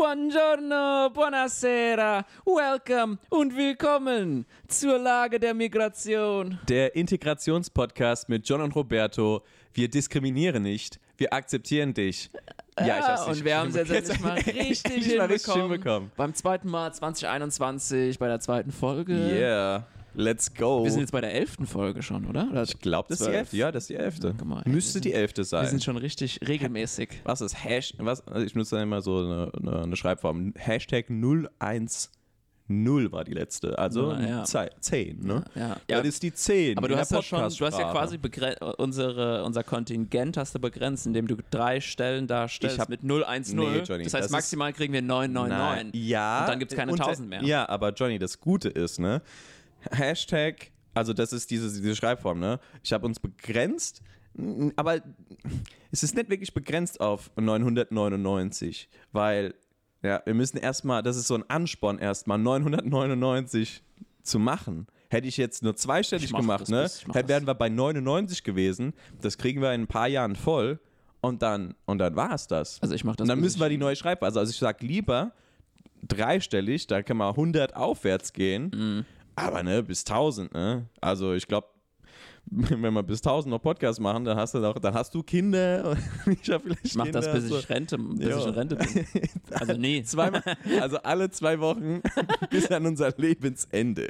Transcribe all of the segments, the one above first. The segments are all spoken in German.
Buongiorno, buonasera, welcome und willkommen zur Lage der Migration. Der Integrationspodcast mit John und Roberto. Wir diskriminieren nicht, wir akzeptieren dich. Ja, ich hab's und wir haben es jetzt endlich mal richtig mal richtig hinbekommen. Beim zweiten Mal 2021, bei der zweiten Folge. Yeah, let's go. Wir sind jetzt bei der elften Folge schon, oder? oder ich glaube, das ist die elfte. Ja, das ist die elfte. Mal, Müsste wir die elfte Wir sein. sind schon richtig regelmäßig. was ist Hash? Was? Also ich nutze dann immer so eine, eine, eine Schreibform. Hashtag 010 war die letzte. Also Ja, ja. Zei- 10, ne? Ja. Das ist die 10. Aber du hast ja schon, du hast ja quasi unsere, unser Kontingent hast du begrenzt, indem du drei Stellen darstellst Ich hab- mit 010. Nee, Johnny, das heißt, das ist- maximal kriegen wir 999. Nein, ja. Und dann gibt es keine Und, äh, 1000 mehr. Ja, aber Johnny, das Gute ist, ne? Hashtag, also das ist diese, diese Schreibform, ne? Ich habe uns begrenzt, aber es ist nicht wirklich begrenzt auf 999, weil, ja, wir müssen erstmal, das ist so ein Ansporn erstmal, 999 zu machen. Hätte ich jetzt nur zweistellig gemacht, ne? bis- wären wir bei 99 gewesen. Das kriegen wir in ein paar Jahren voll. Und dann, und dann war es das. Also ich mach das Und dann müssen wir die neue Schreibweise. Also ich sag lieber dreistellig, da kann man 100 aufwärts gehen. Mhm. Aber ne, bis 1000, ne? Also ich glaube, wenn wir bis 1000 noch Podcasts machen, dann hast du doch, dann hast du Kinder. ich hab vielleicht Ich mach das, Kinder, bis so. ich Rente, bis ich in Rente bin. Also nee. Zweimal, also alle zwei Wochen bis an unser Lebensende.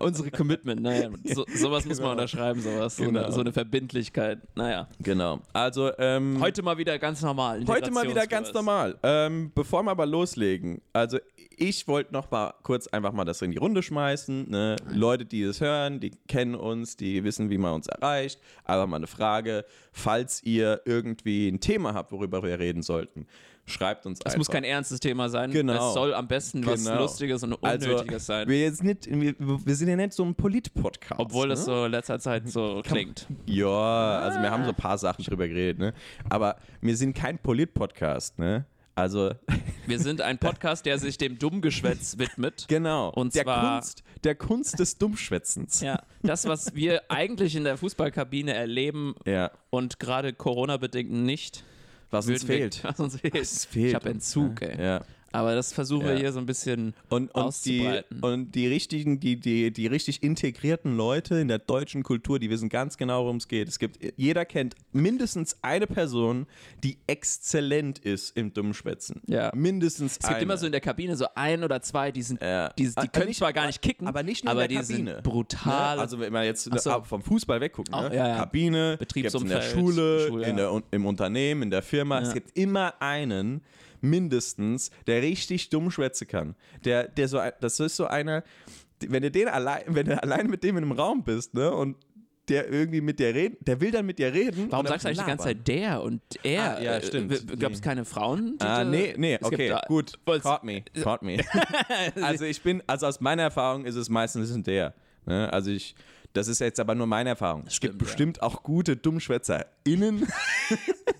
Unsere Commitment, naja. So, sowas muss man Genau. unterschreiben, sowas. So, eine, Genau. so eine Verbindlichkeit. Naja. Genau. Also ähm, Heute mal wieder ganz normal. Heute mal wieder ganz normal. Ähm, bevor wir aber loslegen, also ich wollte noch mal kurz einfach mal das in die Runde schmeißen. Ne? Leute, die es hören, die kennen uns, die wissen, wie man uns erreicht. Aber mal eine Frage, falls ihr irgendwie ein Thema habt, worüber wir reden sollten, schreibt uns Es einfach. muss kein ernstes Thema sein. Genau. Es soll am besten was Genau. Lustiges und Unnötiges sein. Wir, jetzt nicht, wir, wir sind ja nicht so ein Polit-Podcast. Obwohl das ne? so in letzter Zeit so klingt. Ja, also wir haben so ein paar Sachen drüber geredet, ne? Aber wir sind kein Polit-Podcast, ne? Also, Wir sind ein Podcast, der sich dem Dummgeschwätz widmet. genau. Und der zwar- Kunst, der Kunst des Dummschwätzens. Ja, das, was wir eigentlich in der Fußballkabine erleben Ja. und gerade Corona-bedingt nicht. Was uns wir- fehlt. Was uns fehlt. Was fehlt Ich habe uns, Entzug, ne? ey. Ja. Aber das versuchen wir Ja. hier so ein bisschen Und, und, die, auszubreiten. und die richtigen, die, die, die richtig integrierten Leute in der deutschen Kultur, die wissen ganz genau, worum es geht. Es gibt, jeder kennt mindestens eine Person, die exzellent ist im Dummschwätzen. Ja. Mindestens es gibt eine. immer so in der Kabine so ein oder zwei, die sind, Ja. die, die können nicht- zwar gar nicht kicken, aber nicht nur aber in der die Kabine. sind brutal. Ne? Also wenn man jetzt so. vom Fußball wegguckt, ne? Ja. Kabine, Betriebsumfeld, in der Schule, Schule, in der, im Unternehmen, in der Firma. Es gibt immer einen, mindestens, der richtig dumm schwätzen kann. Der, der so, das ist so einer, wenn du den allein, wenn du allein mit dem in einem Raum bist, ne, und der irgendwie mit dir reden, der will dann mit dir reden. Warum sagst du eigentlich die ganze labern. Zeit der und er? Ah, ja, stimmt. Gab es keine Frauen? Ah, nee, nee, Es gibt okay, gut. Caught me, caught me. also ich bin, also aus meiner Erfahrung ist es meistens ein der. Ne? Also ich, das ist jetzt aber nur meine Erfahrung. Es Stimmt, gibt bestimmt auch gute DummschwätzerInnen.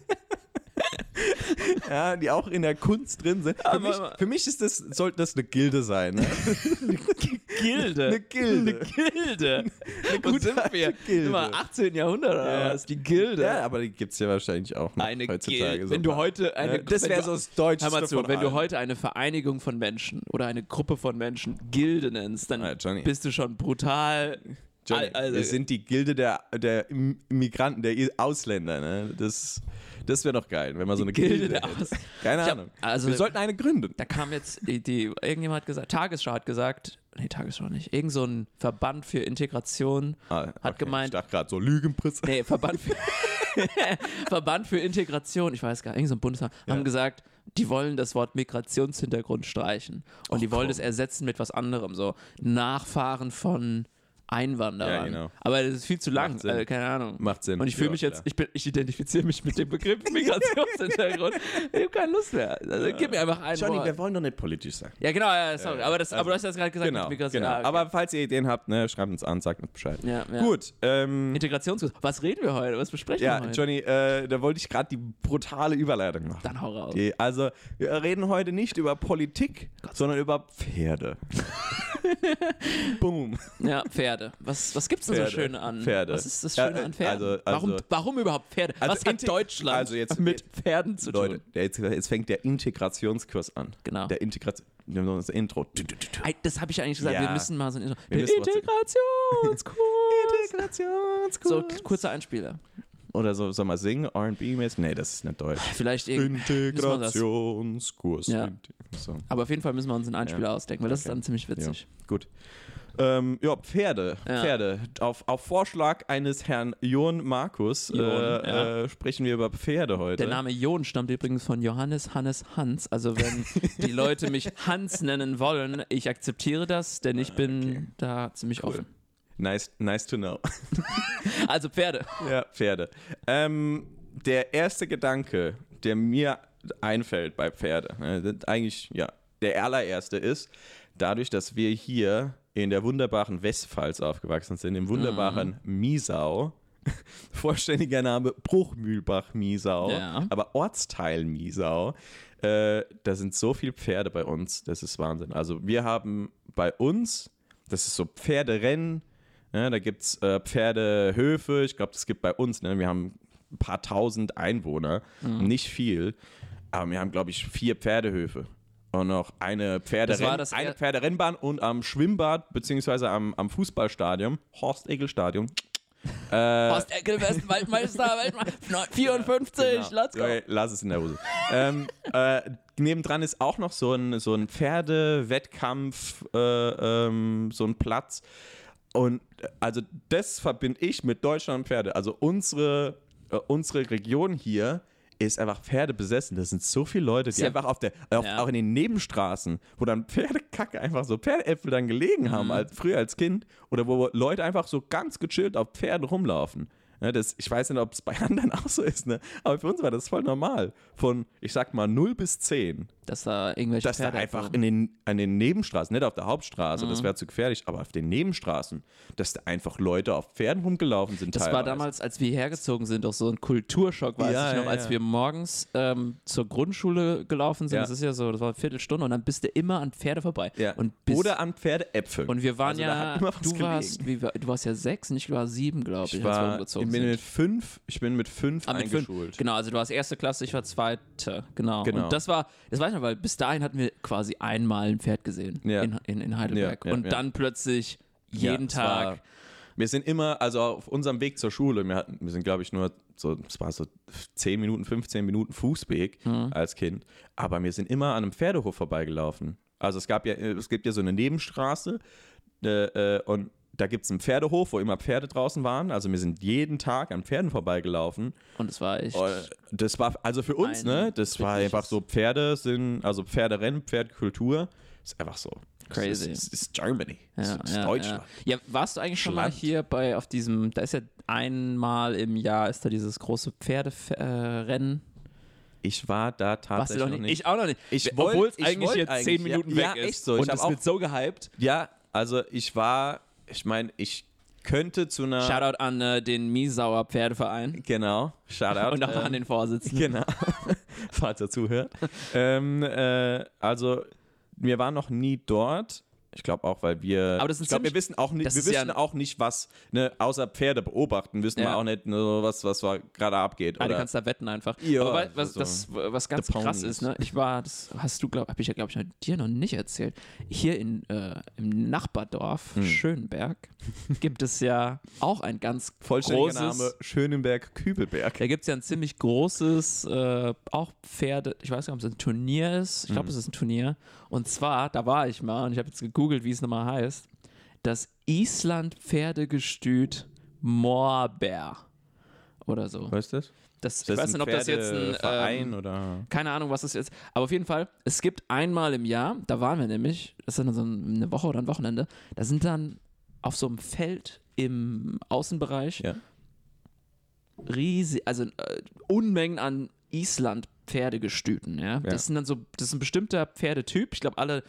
ja, die auch in der Kunst drin sind. Für, mich, für mich ist das, sollte das eine Gilde sein. Ne? Gilde. Eine Gilde. Gilde. Eine gute sind wir? Gilde. Immer 18. Jahrhundert oder Ja. was? Die Gilde. Ja, aber die gibt es ja wahrscheinlich auch noch eine heutzutage. Gilde. so Wenn du heute eine, Ja, das wäre so das Deutscheste Hör mal zu, wenn du heute eine Vereinigung von Menschen oder eine Gruppe von Menschen Gilde nennst, dann Ja, Johnny. bist du schon brutal. Johnny, Al- also- wir sind die Gilde der, der Migranten, der Ausländer. Ne? Das, das wäre doch geil, wenn man so eine Gilde Gilde, hätte. Keine hab- Ahnung. also- wir sollten eine gründen. Da kam jetzt die, irgendjemand hat gesagt, Tagesschau hat gesagt, nee, Tagesschau nicht, irgend so ein Verband für Integration Ah, hat okay. gemeint, Ich dachte gerade so Lügenpresse. Nee, Verband für, Verband für Integration, ich weiß gar nicht, irgend so ein Bundestag, haben gesagt, die wollen das Wort Migrationshintergrund streichen. Und die wollen es ersetzen mit was anderem, so Nachfahren von Einwanderern. Ja, genau. Aber das ist viel zu lang, äh, keine Ahnung. Macht Sinn. Und ich fühle Ja, mich jetzt, ich, bin, ich identifiziere mich mit dem Begriff Migrationshintergrund. ich habe keine Lust mehr. Also, gib mir einfach ein Johnny, Wort. wir wollen doch nicht politisch sein. Ja, genau, ja, sorry. aber, das, also- aber du hast das gerade gesagt Genau, mit Migration. genau. Ah, okay. Aber falls ihr Ideen habt, ne, schreibt uns an, sagt uns Bescheid. Ja, ja. Gut, ähm, Integrationskurs. Was reden wir heute? Was besprechen ja, wir heute? Johnny, äh, da wollte ich gerade die brutale Überleitung machen. Dann hau raus. Die, also, wir reden heute nicht über Politik, sondern über Pferde. Boom. Ja, Pferde. Was, was gibt's denn Pferde. so schön an? Pferde. Was ist das Ja, Schöne an Pferden? also- warum, also- warum überhaupt Pferde? Also was hat Deutschland also jetzt- mit Pferden zu tun? Leute, der jetzt, jetzt fängt der Integrationskurs an. Genau. Der Integration. Wir haben das Intro. Das habe ich eigentlich gesagt, wir Ja. müssen mal so ein Intro. Wir Integrationskurs. Integrationskurs. so, kurzer Einspieler. Oder so, soll man singen? RB-mäßig? Nee, das ist nicht deutsch. Vielleicht wir Integrationskurs. Ja. So. Aber auf jeden Fall müssen wir uns einen Einspieler ausdenken, weil das ist dann ziemlich witzig. Gut. Ähm, ja, Pferde. Ja. Pferde. Auf, auf Vorschlag eines Herrn Jon Markus Jon, äh, ja. äh, sprechen wir über Pferde heute. Der Name Jon stammt übrigens von Johannes Hannes Hans. Also wenn die Leute mich Hans nennen wollen, ich akzeptiere das, denn ich bin da ziemlich offen. Nice, nice to know. Also Pferde. ja, Pferde. Ähm, der erste Gedanke, der mir einfällt bei Pferde, ne, eigentlich, ja, der allererste ist, dadurch, dass wir hier in der wunderbaren Westpfalz aufgewachsen sind, im wunderbaren Mhm. Miesau, vollständiger Name Bruchmühlbach-Miesau, Ja. aber Ortsteil Miesau, äh, da sind so viele Pferde bei uns, das ist Wahnsinn. Also wir haben bei uns, das ist so Pferderennen, ja, da gibt es äh, Pferdehöfe, ich glaube, das gibt bei uns, ne? wir haben ein paar tausend Einwohner, Mhm. nicht viel, aber wir haben, glaube ich, vier Pferdehöfe. Und noch eine, Pferderenn war das eine er- Pferderennbahn und am Schwimmbad, beziehungsweise am, am Fußballstadion, Horst-Egel-Stadion, äh, Horst Eckel, Westwaldmeister, Weltmeister, 54, Genau. let's go. Okay, lass es in der Hose. ähm, äh, nebendran ist auch noch so ein, so ein Pferdewettkampf, äh, ähm, so ein Platz. Und äh, also das verbinde ich mit Deutschland und Pferde. Also unsere, äh, unsere Region hier ist einfach Pferde besessen. Das sind so viele Leute, die ja- einfach auf der, auf, Ja. auch in den Nebenstraßen, wo dann Pferdekacke einfach so Pferdeäpfel dann gelegen Mhm. haben, als, früher als Kind, oder wo Leute einfach so ganz gechillt auf Pferden rumlaufen. Ja, das, ich weiß nicht, ob es bei anderen auch so ist, ne? aber für uns war das voll normal. Von, ich sag mal, 0 bis 10 Dass da irgendwelche dass da Pferde einfach in den, an den Nebenstraßen, nicht auf der Hauptstraße, das wäre zu gefährlich, aber auf den Nebenstraßen, dass da einfach Leute auf Pferden rumgelaufen sind. Das war teilweise. damals, als wir hergezogen sind, auch so ein Kulturschock, weiß Ja, ich noch, ja, als ja. wir morgens ähm, zur Grundschule gelaufen sind. Das ist ja so, das war eine Viertelstunde und dann bist du immer an Pferde vorbei. Und Oder an Pferdeäpfeln. und wir waren Also da ja, du warst, wie, war- du warst ja sechs, nicht? Du warst sieben, glaube ich, ich, als wir war, ich bin sind. mit fünf, ich bin mit fünf Ah, mit fünf. eingeschult. Genau, also du warst erste Klasse, ich war zweite, genau. Genau. Und das war, das weiß ich noch, weil bis dahin hatten wir quasi einmal ein Pferd gesehen Ja. in, in, in Heidelberg. Ja, ja, und dann plötzlich jeden es war- Tag. Wir sind immer, also auf unserem Weg zur Schule, wir, hatten, wir sind, glaube ich, nur so, es war so 10 Minuten, 15 Minuten Fußweg Mhm. als Kind, aber wir sind immer an einem Pferdehof vorbeigelaufen. Also es gab ja, es gibt ja so eine Nebenstraße äh, äh, und da gibt es einen Pferdehof, wo immer Pferde draußen waren. Also wir sind jeden Tag an Pferden vorbeigelaufen. Und es war echt. Und das war, also für uns, ne, das war einfach so, Pferde sind, also Pferderennen, Pferdekultur, ist einfach so. Crazy. Es ist, ist Germany. Ja, ist ja, Deutschland. Ja. ja, warst du eigentlich schon mal Schland. hier bei auf diesem, da ist ja einmal im Jahr ist da dieses große Pferderennen. Ich war da tatsächlich noch nicht? nicht. Ich auch noch nicht. Ich Obwohl wollt- es ich eigentlich wollt jetzt eigentlich, zehn Minuten weg Ja, ist. echt so. Und es wird so gehypt. Ja, also ich war, ich meine, ich könnte zu einer. Shoutout an äh, den Miesauer Pferdeverein Genau, Shoutout. und auch ähm, an den Vorsitzenden. Genau, falls er zuhört. ähm, äh, also, wir waren noch nie dort. Ich glaube auch, weil wir. Aber das ist ich glaube, wir wissen auch nicht, wir ja wissen ein- auch nicht, was, ne, außer Pferde beobachten, wissen wir Ja. auch nicht, nur was, was gerade abgeht. Ah, du kannst da wetten einfach. Ja, Aber was, also das, was ganz krass ist, ne? Ich war, das hast du, glaube habe ich ja, glaube ich, dir noch nicht erzählt. Hier in, äh, im Nachbardorf Hm. Schönberg gibt es ja auch ein ganz Vollständiger großes, Name Schönenberg-Kübelberg. Da gibt es ja ein ziemlich großes, äh, auch Pferde, ich weiß nicht, ob es ein Turnier ist. Ich glaube, es ist ein Turnier. Und zwar, da war ich mal und ich habe jetzt gegoogelt, wie es nochmal heißt. Das Island-Pferdegestüt Moorbeer. Oder so. Weißt du das? Das, Ist ich das weiß nicht, ob das jetzt ein. Verein Ähm, oder. keine Ahnung, was das ist. Aber auf jeden Fall, es gibt einmal im Jahr, da waren wir nämlich, das ist dann so eine Woche oder ein Wochenende, da sind dann auf so einem Feld im Außenbereich Ja. riesig, also äh, Unmengen an Island-Pferdegestüten, ja? Das sind dann so, das ist ein bestimmter Pferdetyp. Ich glaube, alle,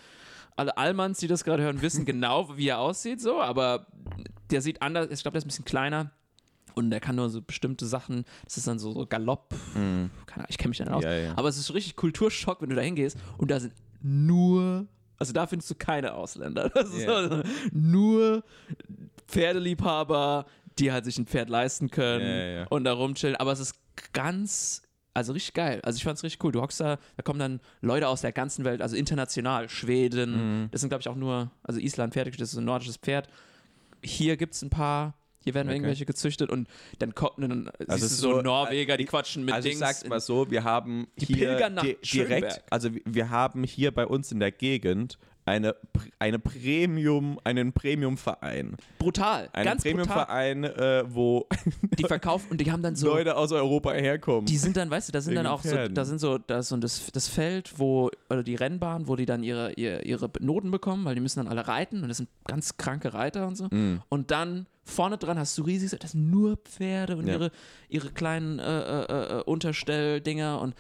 alle Allmanns, die das gerade hören, wissen genau, wie er aussieht, so, aber der sieht anders, ich glaube, der ist ein bisschen kleiner. Und der kann nur so bestimmte Sachen, das ist dann so, so Galopp, keine Ahnung, ich kenne mich da nicht aus. Ja, ja. Aber es ist so richtig Kulturschock, wenn du da hingehst und da sind nur also da findest du keine Ausländer. Das ist Ja. so, nur Pferdeliebhaber, die halt sich ein Pferd leisten können Ja, ja, ja. und da rumchillen. Aber es ist ganz, also richtig geil. Also ich fand's richtig cool. Du hockst da, da kommen dann Leute aus der ganzen Welt, also international, Schweden, Mhm. das sind glaube ich auch nur, also Island, Pferd, das ist ein nordisches Pferd. Hier gibt's ein paar. Hier werden Okay. irgendwelche gezüchtet und dann kommt dann Also es so, so, Norweger, die äh, quatschen mit also ich Dings. sag's mal so, wir haben Die hier pilgern nach di- direkt, also wir haben hier bei uns in der Gegend eine, eine Premium, einen Premium-Verein. brutal, Einen ganz. Premium-Verein, äh, wo Die verkaufen und die haben dann so Leute aus Europa herkommen. Die sind dann, weißt du, da sind dann auch so, da sind so, da ist so das, das Feld, wo, oder die Rennbahn, wo die dann ihre, ihre, ihre Noten bekommen, weil die müssen dann alle reiten und das sind ganz kranke Reiter und so. Mm. Und dann vorne dran hast du riesig, das sind nur Pferde und Ja. ihre, ihre kleinen äh, äh, äh, Unterstelldinger und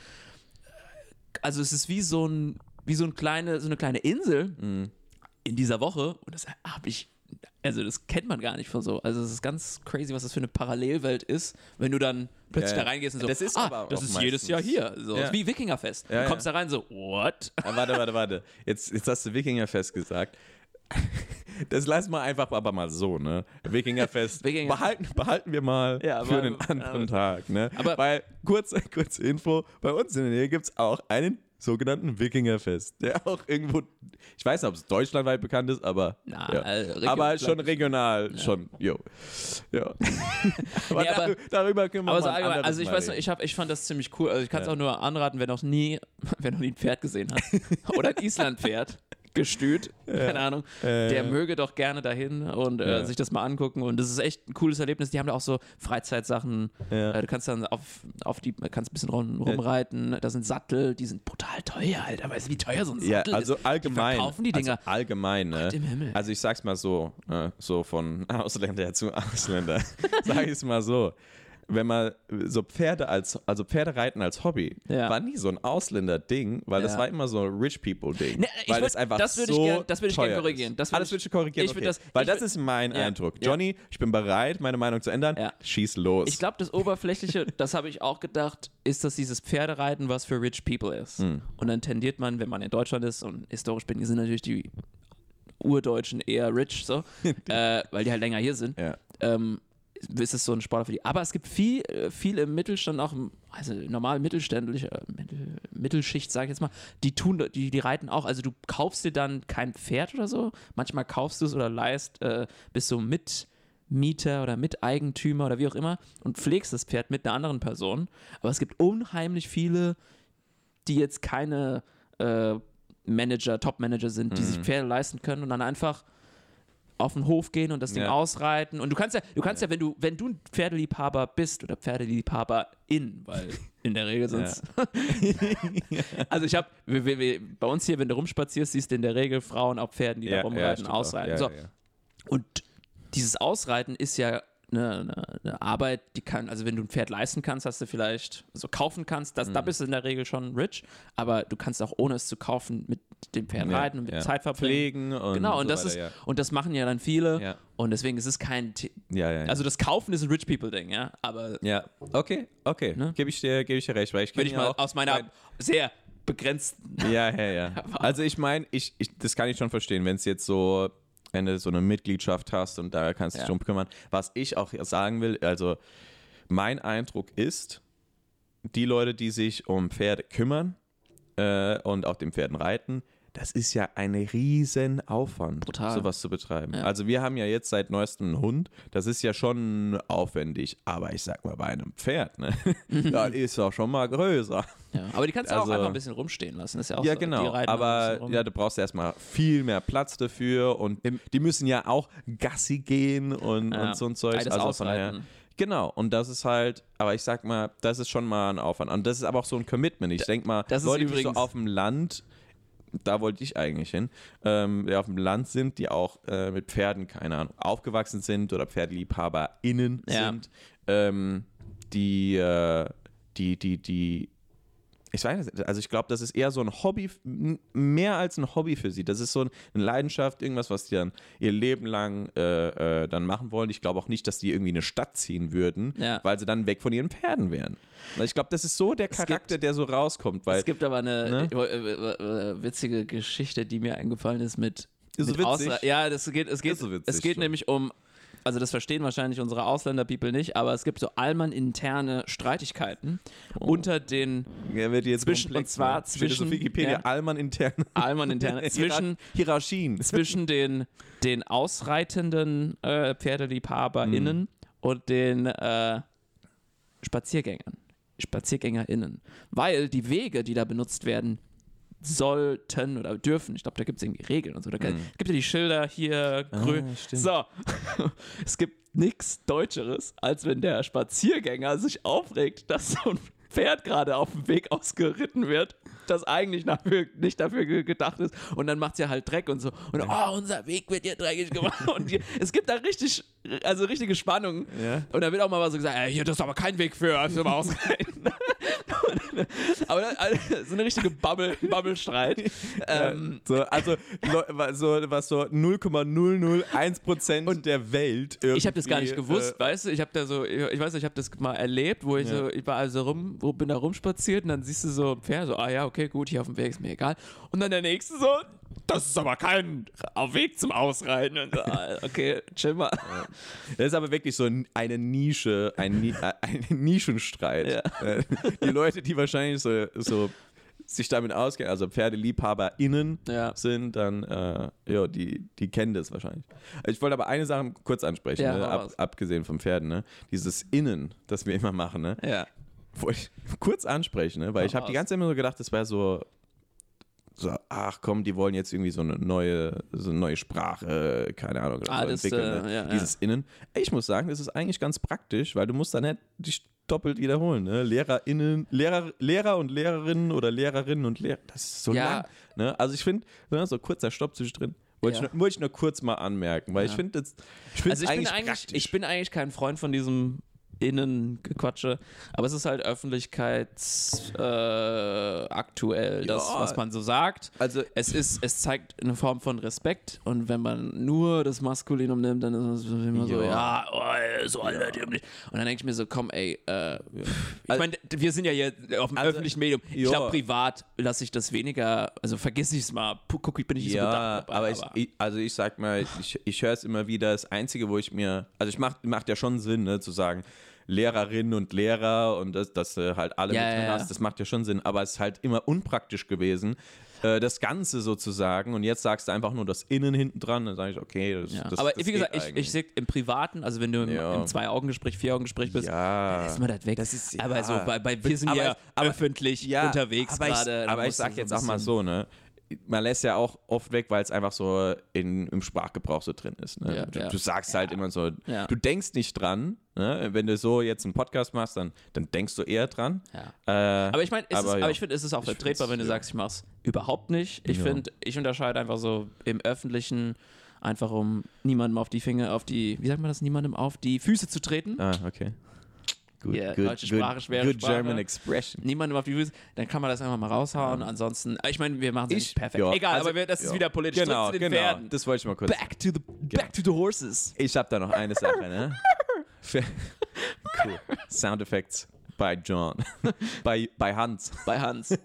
also es ist wie so ein, wie so, ein kleine, so eine kleine Insel Mm. in dieser Woche und das habe ich, also das kennt man gar nicht von so. Also es ist ganz crazy, was das für eine Parallelwelt ist, wenn du dann plötzlich Ja, da reingehst und so, Das ist ah, aber das ist jedes Jahr hier, so Ja. ist wie Wikingerfest. Ja, du kommst da rein so, what? Warte, warte, warte. Jetzt, jetzt hast du Wikingerfest gesagt. Das lassen wir einfach aber mal so, ne? Wikingerfest Wikinger- behalten, behalten wir mal Ja, für aber- einen anderen Tag, ne? Aber- Weil, kurze, kurze Info, bei uns in der Nähe gibt es auch einen sogenannten Wikingerfest, der auch irgendwo, ich weiß nicht, ob es deutschlandweit bekannt ist, aber, Na, ja. Region- aber schon regional, schon, jo. Ja. aber, Nee, aber- dar- darüber können wir Aber so mal ein allgemein, also ich Mal weiß noch, ich, hab, ich fand das ziemlich cool. Also ich kann es Ja. auch nur anraten, wer noch nie, wer noch nie ein Pferd gesehen hat oder ein Islandpferd gestüt, keine Ahnung, Äh, der möge doch gerne dahin und äh, Ja. sich das mal angucken. Und das ist echt ein cooles Erlebnis. Die haben da auch so Freizeitsachen. Ja. Äh, du kannst dann auf, auf die, kannst ein bisschen rum, rumreiten. Da sind Sattel, die sind brutal teuer, Alter. Weißt du, wie teuer so ein Ja, Sattel also ist? allgemein. Die verkaufen die Dinger. Also allgemein, ne? Gott im Himmel. Also ich sag's mal so, äh, so von Ausländer zu Ausländer. Sag ich es mal so. Wenn man so Pferde als, also Pferdereiten als Hobby, Ja. war nie so ein Ausländer-Ding, weil das Ja. war immer so ein Rich People-Ding. Ne, weil würd- das einfach das würd ich so das würd ich gern teuer korrigieren. Das würd ah, das ich- korrigieren, ich okay. das- weil das ist mein Ja. Eindruck. Johnny, ich bin bereit, meine Meinung zu ändern. Schieß los. Ich glaube, das Oberflächliche, das habe ich auch gedacht, ist, dass dieses Pferdereiten was für rich people ist. Hm. Und dann tendiert man, wenn man in Deutschland ist und historisch bin, sind natürlich die Urdeutschen eher rich, so, äh, weil die halt länger hier sind. ja. Ähm, ist es so ein Sport für die. Aber es gibt viel, äh, viel im Mittelstand, auch im, also normal mittelständlich, Mittel, Mittelschicht, sage ich jetzt mal, die tun, die, die reiten auch. Also du kaufst dir dann kein Pferd oder so. Manchmal kaufst du es oder leist, äh, bist so Mitmieter oder Miteigentümer oder wie auch immer und pflegst das Pferd mit einer anderen Person. Aber es gibt unheimlich viele, die jetzt keine äh, Manager, Top-Manager sind, die sich Pferde leisten können und dann einfach auf den Hof gehen und das Ding Ja. ausreiten. Und du kannst ja, du kannst ja, wenn du, wenn du ein Pferdeliebhaber bist oder Pferdeliebhaberin, weil in der Regel sonst. also ich habe, bei uns hier, wenn du rumspazierst, siehst du in der Regel Frauen auf Pferden, die da Ja, ja, rumreiten, ausreiten. Ja, so. ja, ja. Und dieses Ausreiten ist ja eine, eine, eine Arbeit, die kann, also wenn du ein Pferd leisten kannst, hast du vielleicht so kaufen kannst, das, Mhm. da bist du in der Regel schon rich, aber du kannst auch ohne es zu kaufen mit dem Pferd Ja, reiten und mit ja. Zeit verbringen. Pflegen und Genau, und so das weiter, ist, ja. und das machen ja dann viele. Und deswegen ist es kein, ja. also das Kaufen ist ein Rich People Ding, ja. Aber ja, okay, okay. Ne? Gebe ich, dir- geb ich dir recht, weil ich wenn ich mal auch aus meiner mein- sehr begrenzten, Ja, ja, ja. Also ich meine, ich, ich, das kann ich schon verstehen, wenn es jetzt so, wenn du so eine Mitgliedschaft hast und da kannst du dich drum kümmern. Was ich auch sagen will, also mein Eindruck ist, die Leute, die sich um Pferde kümmern äh, und auf den Pferden reiten, das ist ja ein riesen Aufwand, Brutal. sowas zu betreiben. Ja. Also wir haben ja jetzt seit neuestem einen Hund, das ist ja schon aufwendig, aber ich sag mal, bei einem Pferd, ne, das ist auch schon mal größer. ja. Aber die kannst du auch Also- einfach ein bisschen rumstehen lassen. Ist ja auch Ja, so. genau. Aber ja, du brauchst erstmal viel mehr Platz dafür und die müssen ja auch Gassi gehen und, Ja. und so ein Zeug. Beides Also von daher, ausreiten. genau. Und das ist halt, aber ich sag mal, das ist schon mal ein Aufwand. Und das ist aber auch so ein Commitment. Ich denke mal, das ist Leute, die so übrigens- auf dem Land, da wollte ich eigentlich hin, ähm, die auf dem Land sind, die auch äh, mit Pferden, keine Ahnung, aufgewachsen sind oder PferdeliebhaberInnen Ja. sind, ähm, die, äh, die, die, die ich weiß nicht, also ich glaube, das ist eher so ein Hobby, mehr als ein Hobby für sie. Das ist so eine Leidenschaft, irgendwas, was die dann ihr Leben lang äh, äh, dann machen wollen. Ich glaube auch nicht, dass die irgendwie in eine Stadt ziehen würden, Ja. weil sie dann weg von ihren Pferden wären. Weil Ich glaube, das ist so der Charakter, der so rauskommt, weil Es gibt aber eine Ne? äh, äh, äh, witzige Geschichte, die mir eingefallen ist mit. Ist so mit witzig? Ausra- ja, das geht, es geht, so witzig es geht nämlich um. Also das verstehen wahrscheinlich unsere Ausländer-People nicht, aber es gibt so Allmann-interne Streitigkeiten unter den er wird jetzt Zwischen- komplex, und zwar ne? Das auf zwischen- Wikipedia ja. Allmann intern Allmann-interne zwischen Hierarchien. zwischen den, den ausreitenden äh, PferdeliebhaberInnen Mhm. und den äh, Spaziergängern, SpaziergängerInnen. Weil die Wege, die da benutzt werden, sollten oder dürfen, ich glaube, da gibt es irgendwie Regeln und so. Da kann- Es gibt ja die Schilder hier, grün. Mhm. Ah, so, es gibt nichts Deutscheres, als wenn der Spaziergänger sich aufregt, dass so ein Pferd gerade auf dem Weg ausgeritten wird, das eigentlich dafür, nicht dafür ge- gedacht ist. Und dann macht es ja halt Dreck und so. Und oh, unser Weg wird hier dreckig gemacht. Und die, es gibt da richtig, also richtige Spannung. Ja. Und da wird auch mal so gesagt, ey, hier, das ist aber kein Weg für, für mal ausreiten. aber also, so eine richtige Bubble, Bubble-Streit. Ähm, So, also so, was so 0,001% der Welt Ich habe das gar nicht irgendwie, gewusst, äh, weißt du? Ich habe da so, ich weiß, nicht, ich habe das mal erlebt, wo ich Ja. so, ich war also rum, wo bin da rumspaziert und dann siehst du so ein Pferd, so, ah ja, okay, gut, hier auf dem Weg ist mir egal. Und dann der nächste so, das ist aber kein auf Weg zum Ausreiten. Und so, ah, okay, chill mal. Das ist aber wirklich so ein- eine Nische, ein, Ni- äh, ein Nischenstreit. Äh, Die Leute, die wahrscheinlich so, so sich damit auskennen, also PferdeliebhaberInnen Ja. sind, dann, äh, ja, die, die kennen das wahrscheinlich. Ich wollte aber eine Sache kurz ansprechen, Ja, ne? Ab, abgesehen vom Pferden, ne? Dieses Innen, das wir immer machen, ne? Ja. wollte ich kurz ansprechen, ne? weil ich habe die ganze Zeit immer so gedacht, das wäre so, so, ach komm, die wollen jetzt irgendwie so eine neue, so eine neue Sprache, keine Ahnung, Ah, so entwickeln, äh, ne? ja, dieses Innen. Ich muss sagen, das ist eigentlich ganz praktisch, weil du musst da nicht dich doppelt wiederholen. Ne? LehrerInnen, Lehrer, Lehrer und Lehrerinnen oder Lehrerinnen und Lehrer, das ist so Ja. lang. Ne? Also ich finde, ne, so kurzer Stopp zwischendrin, wollte Ja. ich, nur- wollte ich nur kurz mal anmerken, weil ich finde das, ich Also ich eigentlich, bin eigentlich, ich bin eigentlich kein Freund von diesem Innengequatsche, aber es ist halt öffentlichkeits äh, das, Ja. was man so sagt. also Es ist, es zeigt eine Form von Respekt und wenn man nur das Maskulinum nimmt, dann ist es immer so, Ja. ja, oh, so alter dämlich. Und dann denke ich mir so, komm, ey, äh, ich Also- meine, wir sind ja hier auf dem Also, öffentlichen Medium. Ich ja. glaube, privat lasse ich das weniger, also vergiss ich es mal, guck, ich bin nicht so Ja, bedacht dabei, aber, ich, ich, also ich sag mal, ich, ich höre es immer wieder, das Einzige, wo ich mir, also ich macht, macht ja schon Sinn, ne, zu sagen, Lehrerinnen und Lehrer und das, dass du halt alle Ja, mit drin ja, ja. hast, das macht ja schon Sinn, aber es ist halt immer unpraktisch gewesen, äh, das Ganze sozusagen und jetzt sagst du einfach nur das Innen hinten dran, dann sage ich, okay, das, Ja. das aber das wie gesagt, ich, ich sehe im Privaten, also wenn du im, Ja. im Zwei-Augen-Gespräch, Vier-Augen-Gespräch bist, ja, ist man das weg. Das ist- aber so, bei, bei, wir sind Aber ja aber- öffentlich ja, unterwegs aber gerade. Aber ich sag so jetzt auch mal so, ne? Man lässt ja auch oft weg, weil es einfach so in, im Sprachgebrauch so drin ist. Ne? Ja, du, ja. du sagst halt immer so, Ja. du denkst nicht dran. Ne? Wenn du so jetzt einen Podcast machst, dann, dann denkst du eher dran. Ja. Äh, Aber ich meine, Aber aber, ja. ich finde, es ist auch vertretbar, wenn du ja. sagst, ich mach's überhaupt nicht. Ich Ja. finde, ich unterscheide einfach so im Öffentlichen, einfach um niemandem auf die Finger, auf die, wie sagt man das, niemandem auf die Füße zu treten. ah, okay. Gut, Ja, good, deutsche good, Sprache, schwere good Sprache. German expression. Niemandem auf die Füße, dann kann man das einfach mal raushauen. Ansonsten, ich meine, wir machen es Ich- nicht perfekt. ja, Egal, also- aber wir, das ist ja. wieder politisch. Genau, genau. Pferden. Das wollte ich mal kurz. Back to the, back to the horses. Ich habe da noch eine Sache, ne? Cool. Sound Effects bei John. bei, bei Hans. bei Hans.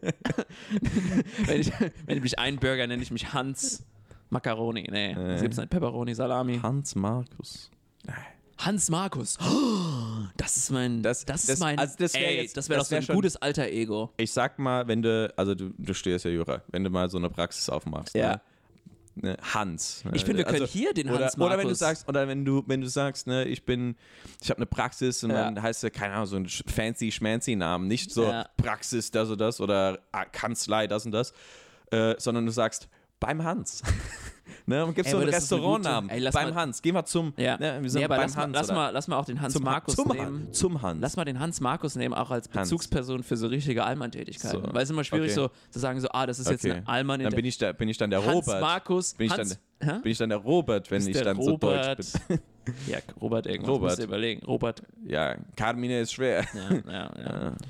wenn, ich, wenn ich mich einbürger, nenne ich mich Hans Macaroni. Nee, Äh. es gibt nicht Pepperoni, Salami. Hans Markus. Hans Markus. Oh, das ist mein. Das- Das, ist das- mein. also das wär jetzt- das wäre das doch so wär ein schon- gutes alter Ego. Ich sag mal, wenn du, also du, du stehst ja Jura, wenn du mal so eine Praxis aufmachst. Ja. Ne? Ne, Hans. ne? Ich finde, wir können hier den oder, Hans Oder wenn du Markus- sagst, oder wenn du, wenn du sagst, ne, ich bin, ich habe eine Praxis und Ja. dann heißt ja, keine Ahnung, so ein fancy schmancy Namen, nicht so Ja. Praxis das und das oder ah, Kanzlei das und das, äh, sondern du sagst beim Hans. ne, und gibst so einen Restaurantnamen. ey, beim mal- Hans. Geh mal zum, Ja. ne, wir sind nee, beim lass, mal, Hans. lass, mal, lass mal auch den Hans zum, Markus zum, nehmen. Zum Hans. Lass mal den Hans Markus nehmen, auch als Hans. Bezugsperson für so richtige Allmann-Tätigkeiten. So. Weil es ist immer schwierig, Okay. so zu sagen, so, ah, das ist jetzt Okay. eine Allmann dann bin ich, da, bin ich dann der Hans Robert. Markus. bin ich, Hans, dann, bin ich dann der Robert, wenn ich dann so deutsch Robert- bin. Ja, Robert irgendwas. Robert. Überlegen. Robert. Ja, Carmine ist schwer. Ja, ja, ja.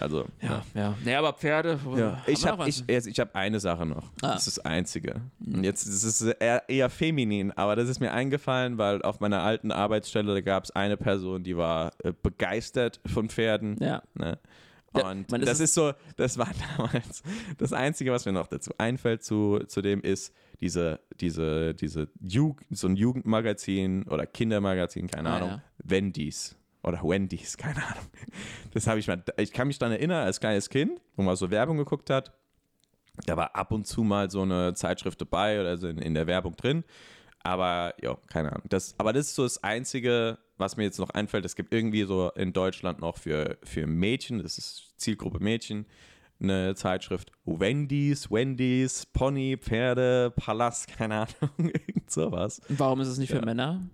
Also, Ja, ja. Nee, aber Pferde. Ja. Ich habe ich, jetzt- ich hab eine Sache noch. Ah. Das ist das Einzige. Und jetzt ist es eher, eher feminin, aber das ist mir eingefallen, weil auf meiner alten Arbeitsstelle gab es eine Person, die war äh, begeistert von Pferden. Ja. Ne? Ja, Und das das ist- ist so, das war damals das Einzige, was mir noch dazu einfällt zu, zu dem ist diese, diese, diese Jugend, so ein Jugendmagazin oder Kindermagazin, keine Ah, Ahnung, ja. Wendy's oder Wendy's, keine Ahnung. Das habe ich mal, ich kann mich daran erinnern, als kleines Kind, wo man so Werbung geguckt hat, da war ab und zu mal so eine Zeitschrift dabei oder so in, in der Werbung drin. Aber ja, keine Ahnung. Das, aber das ist so das Einzige, was mir jetzt noch einfällt. Es gibt irgendwie so in Deutschland noch für, für Mädchen, das ist Zielgruppe Mädchen, eine Zeitschrift Wendy's, Wendy's, Pony, Pferde, Palast, keine Ahnung, irgend sowas. Warum ist es nicht für Ja. Männer?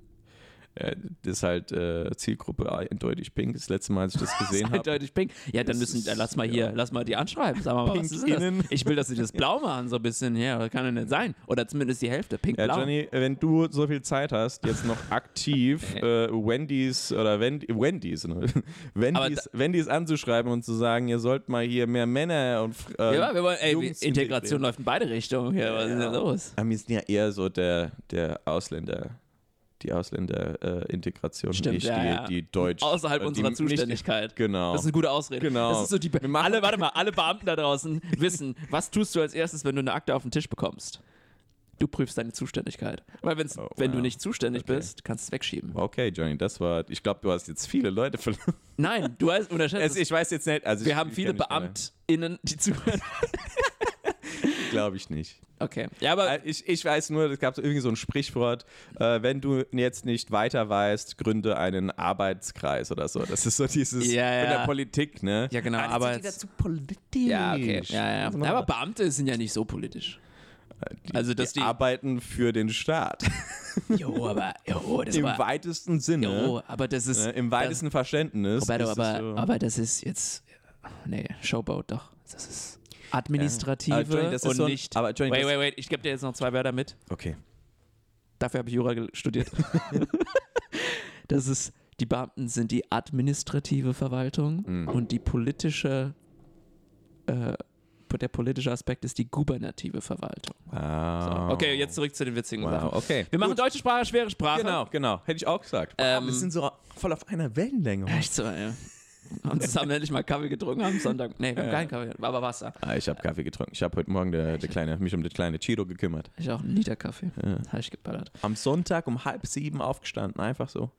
Äh, Das ist halt äh, Zielgruppe eindeutig pink. Das letzte Mal, als ich das gesehen habe. Eindeutig pink. Ja, dann Das müssen, ist- äh, lass mal hier, ja. lass mal die anschreiben. Sag mal, was Pink ist das? innen. Ich will, dass sie das blau machen, so ein bisschen. Ja, das kann ja nicht sein. Oder zumindest die Hälfte, Ja, pink-blau. Johnny, wenn du so viel Zeit hast, jetzt noch aktiv äh, Wendy's oder Wendy, Wendy's, ne? Wendy's, Wendy's anzuschreiben und zu sagen, ihr sollt mal hier mehr Männer und äh, ja, wir wollen, ey, Jungs Integration integrieren. läuft in beide Richtungen. Ja, was ist denn los? Aber wir sind ja eher so der, der Ausländer, die Ausländer-Integration, Stimmt, nicht ja, die, die Deutsch. Außerhalb äh, die unserer nicht- Zuständigkeit. Genau. Das ist eine gute Ausrede. Genau. Das ist so die, machen- alle, warte mal, alle Beamten da draußen wissen, was tust du als erstes, wenn du eine Akte auf den Tisch bekommst? Du prüfst deine Zuständigkeit. Weil wenn's, Oh, wenn du wow. nicht zuständig Okay. bist, kannst du es wegschieben. Okay, Johnny, das war, ich glaube, du hast jetzt viele Leute verloren. Nein, du hast unterschätzt. Also ich weiß jetzt nicht, also wir ich, haben viele nicht. BeamtInnen, die zuhören. Glaube ich nicht. Okay. Ja, aber Äh, Ich, ich weiß nur, es gab so irgendwie so ein Sprichwort, äh, wenn du jetzt nicht weiter weißt, gründe einen Arbeitskreis oder so. Das ist so dieses Ja, in ja. der Politik, ne? Ja, genau, Ah, aber sind die politisch. Ja, okay. Ja, ja. Ja. Aber Beamte sind ja nicht so politisch. die, also, dass die, die- arbeiten für den Staat. Jo, aber, jo, das Im war, weitesten Sinne. jo, aber das ist, ne? Im weitesten Verständnis. Roberto, aber, so. aber das ist jetzt, nee, Showboat doch. Das ist administrative Aber das ist und so ein- nicht, aber wait, wait, wait, ich gebe dir jetzt noch zwei Wörter mit. Okay. Dafür habe ich Jura studiert. das ist, die Beamten sind die administrative Verwaltung Mhm. und die politische, äh, der politische Aspekt ist die gubernative Verwaltung. So. Wow. Okay, jetzt zurück zu den witzigen Sachen. Wow, okay. Wir machen deutsche Sprache, schwere Sprache. Genau, genau. Hätte ich auch gesagt. Ähm, wir sind so voll auf einer Wellenlänge. Echt so, ja. Haben zusammen endlich mal Kaffee getrunken am Sonntag. Nee, wir haben Ja. keinen Kaffee, aber Wasser. Ah, ich habe Kaffee getrunken. Ich habe heute Morgen der, der kleine, mich um den kleinen Chiro gekümmert. Ich auch einen Liter Kaffee. Ja. Habe ich geballert. Am Sonntag um halb sieben aufgestanden. Einfach so.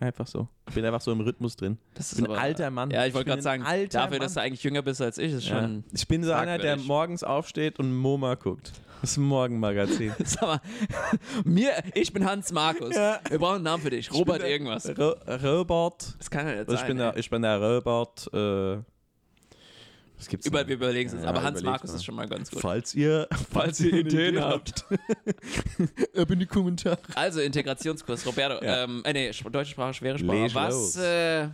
Einfach so. Ich bin einfach so im Rhythmus drin. Das Ich bin ein alter Mann. Ja, ich wollte gerade sagen, dafür, dass du Mann. eigentlich jünger bist als ich, ist Ja. schon. Ich bin so einer, der morgens aufsteht und MoMA guckt. Das Morgenmagazin. Sag mal, mir, ich bin Hans Markus. Ja. Wir brauchen einen Namen für dich. Robert der- irgendwas. Ro Robert. Das kann ja nicht Also ich, sein. bin der, ich bin der Robert. Äh, was gibt's Über, wir überlegen es uns. Ja, aber Hans Markus mal. ist schon mal ganz gut. Falls ihr, Falls ihr Ideen habt. Ab in die Kommentare. Also, Integrationskurs. Roberto, Ja. ähm, äh, nee, Sch- deutsche Sprache, schwere Sprache. Leg was los. äh,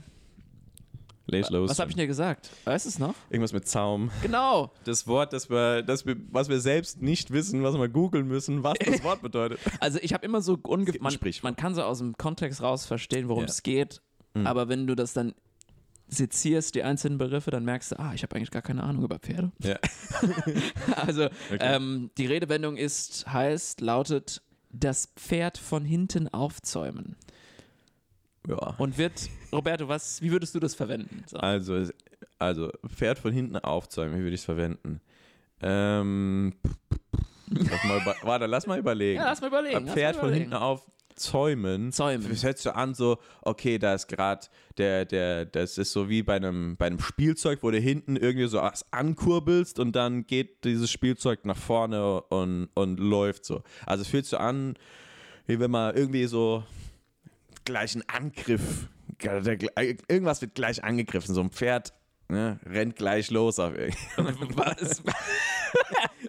los. was habe ich denn gesagt? Weißt du es noch? Irgendwas mit Zaum. Genau. Das Wort, das wir, das wir, was wir selbst nicht wissen, was wir googeln müssen, was das Wort bedeutet. Also ich habe immer so unge gibt ein man, man kann so aus dem Kontext raus verstehen, worum Ja. es geht, Mhm. aber wenn du das dann sezierst, die einzelnen Begriffe, dann merkst du, ah, ich habe eigentlich gar keine Ahnung über Pferde. Ja. Also ähm, die Redewendung ist, heißt, lautet, das Pferd von hinten aufzäumen. ja. Und wird, Roberto, was, wie würdest du das verwenden? So. Also, also, Pferd von hinten aufzäumen, wie würde ich es verwenden? Ähm, lass mal über, warte, lass mal überlegen. Ja, lass mal überlegen. Ein Pferd mal von überlegen. hinten aufzäumen. Zäumen. Das hört sich so an, so, okay, da ist gerade der, der, das ist so wie bei einem, bei einem Spielzeug, wo du hinten irgendwie so was ankurbelst und dann geht dieses Spielzeug nach vorne und, und läuft so. Also sich so an, wie wenn man irgendwie so gleich einen Angriff, irgendwas wird gleich angegriffen, so ein Pferd ne, rennt gleich los auf irgendwie.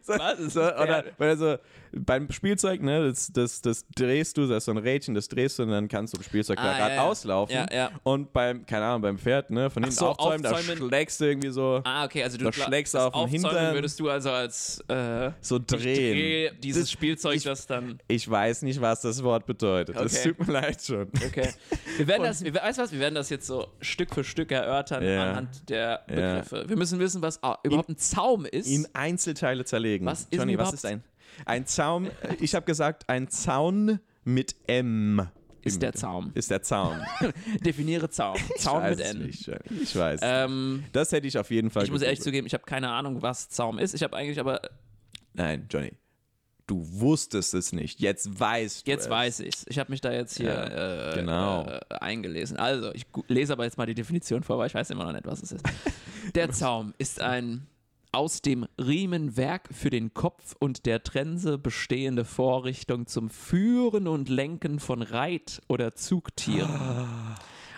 Was? So, Was ist so, das oder weil so beim Spielzeug, ne, das, das, das drehst du, das ist so ein Rädchen, das drehst du und dann kannst du das Spielzeug Ah, da gerade ja, auslaufen. Ja, ja. Und beim, keine Ahnung, beim Pferd, ne, von hinten so, aufzäumen, da aufzäumen. schlägst du irgendwie so, Ah, okay, also du Da schlägst das auf den Aufzäumen Hintern. würdest du also als äh, so ich drehen. drehe dieses Das- Spielzeug, ich- das dann. Ich weiß nicht, was das Wort bedeutet. Das Okay. tut mir leid schon. Okay. Wir werden das, wir, weißt du was, wir werden das jetzt so Stück für Stück erörtern Ja. anhand der. Begriffe. Wir müssen wissen, was überhaupt ein Zaum ist. In Einzelteile zerlegen. Was ist Johnny, was ist ein, ein Zaum? Ich habe gesagt, ein Zaun mit M. ist der Zaum. Ist der Zaun. Definiere Zaum. Zaum mit N. Nicht, ich weiß. Ähm, das hätte ich auf jeden Fall ich muss ehrlich zugeben, ich habe keine Ahnung, was Zaum ist. Ich habe eigentlich aber, Nein, Johnny. Du wusstest es nicht. Jetzt weißt du jetzt es. weiß ich's. Ich habe mich da jetzt hier Ja, äh, genau. äh, eingelesen. Also, ich lese aber jetzt mal die Definition vor, weil ich weiß immer noch nicht, was es ist. Der Zaum ist ein aus dem Riemenwerk für den Kopf und der Trense bestehende Vorrichtung zum Führen und Lenken von Reit- oder Zugtieren.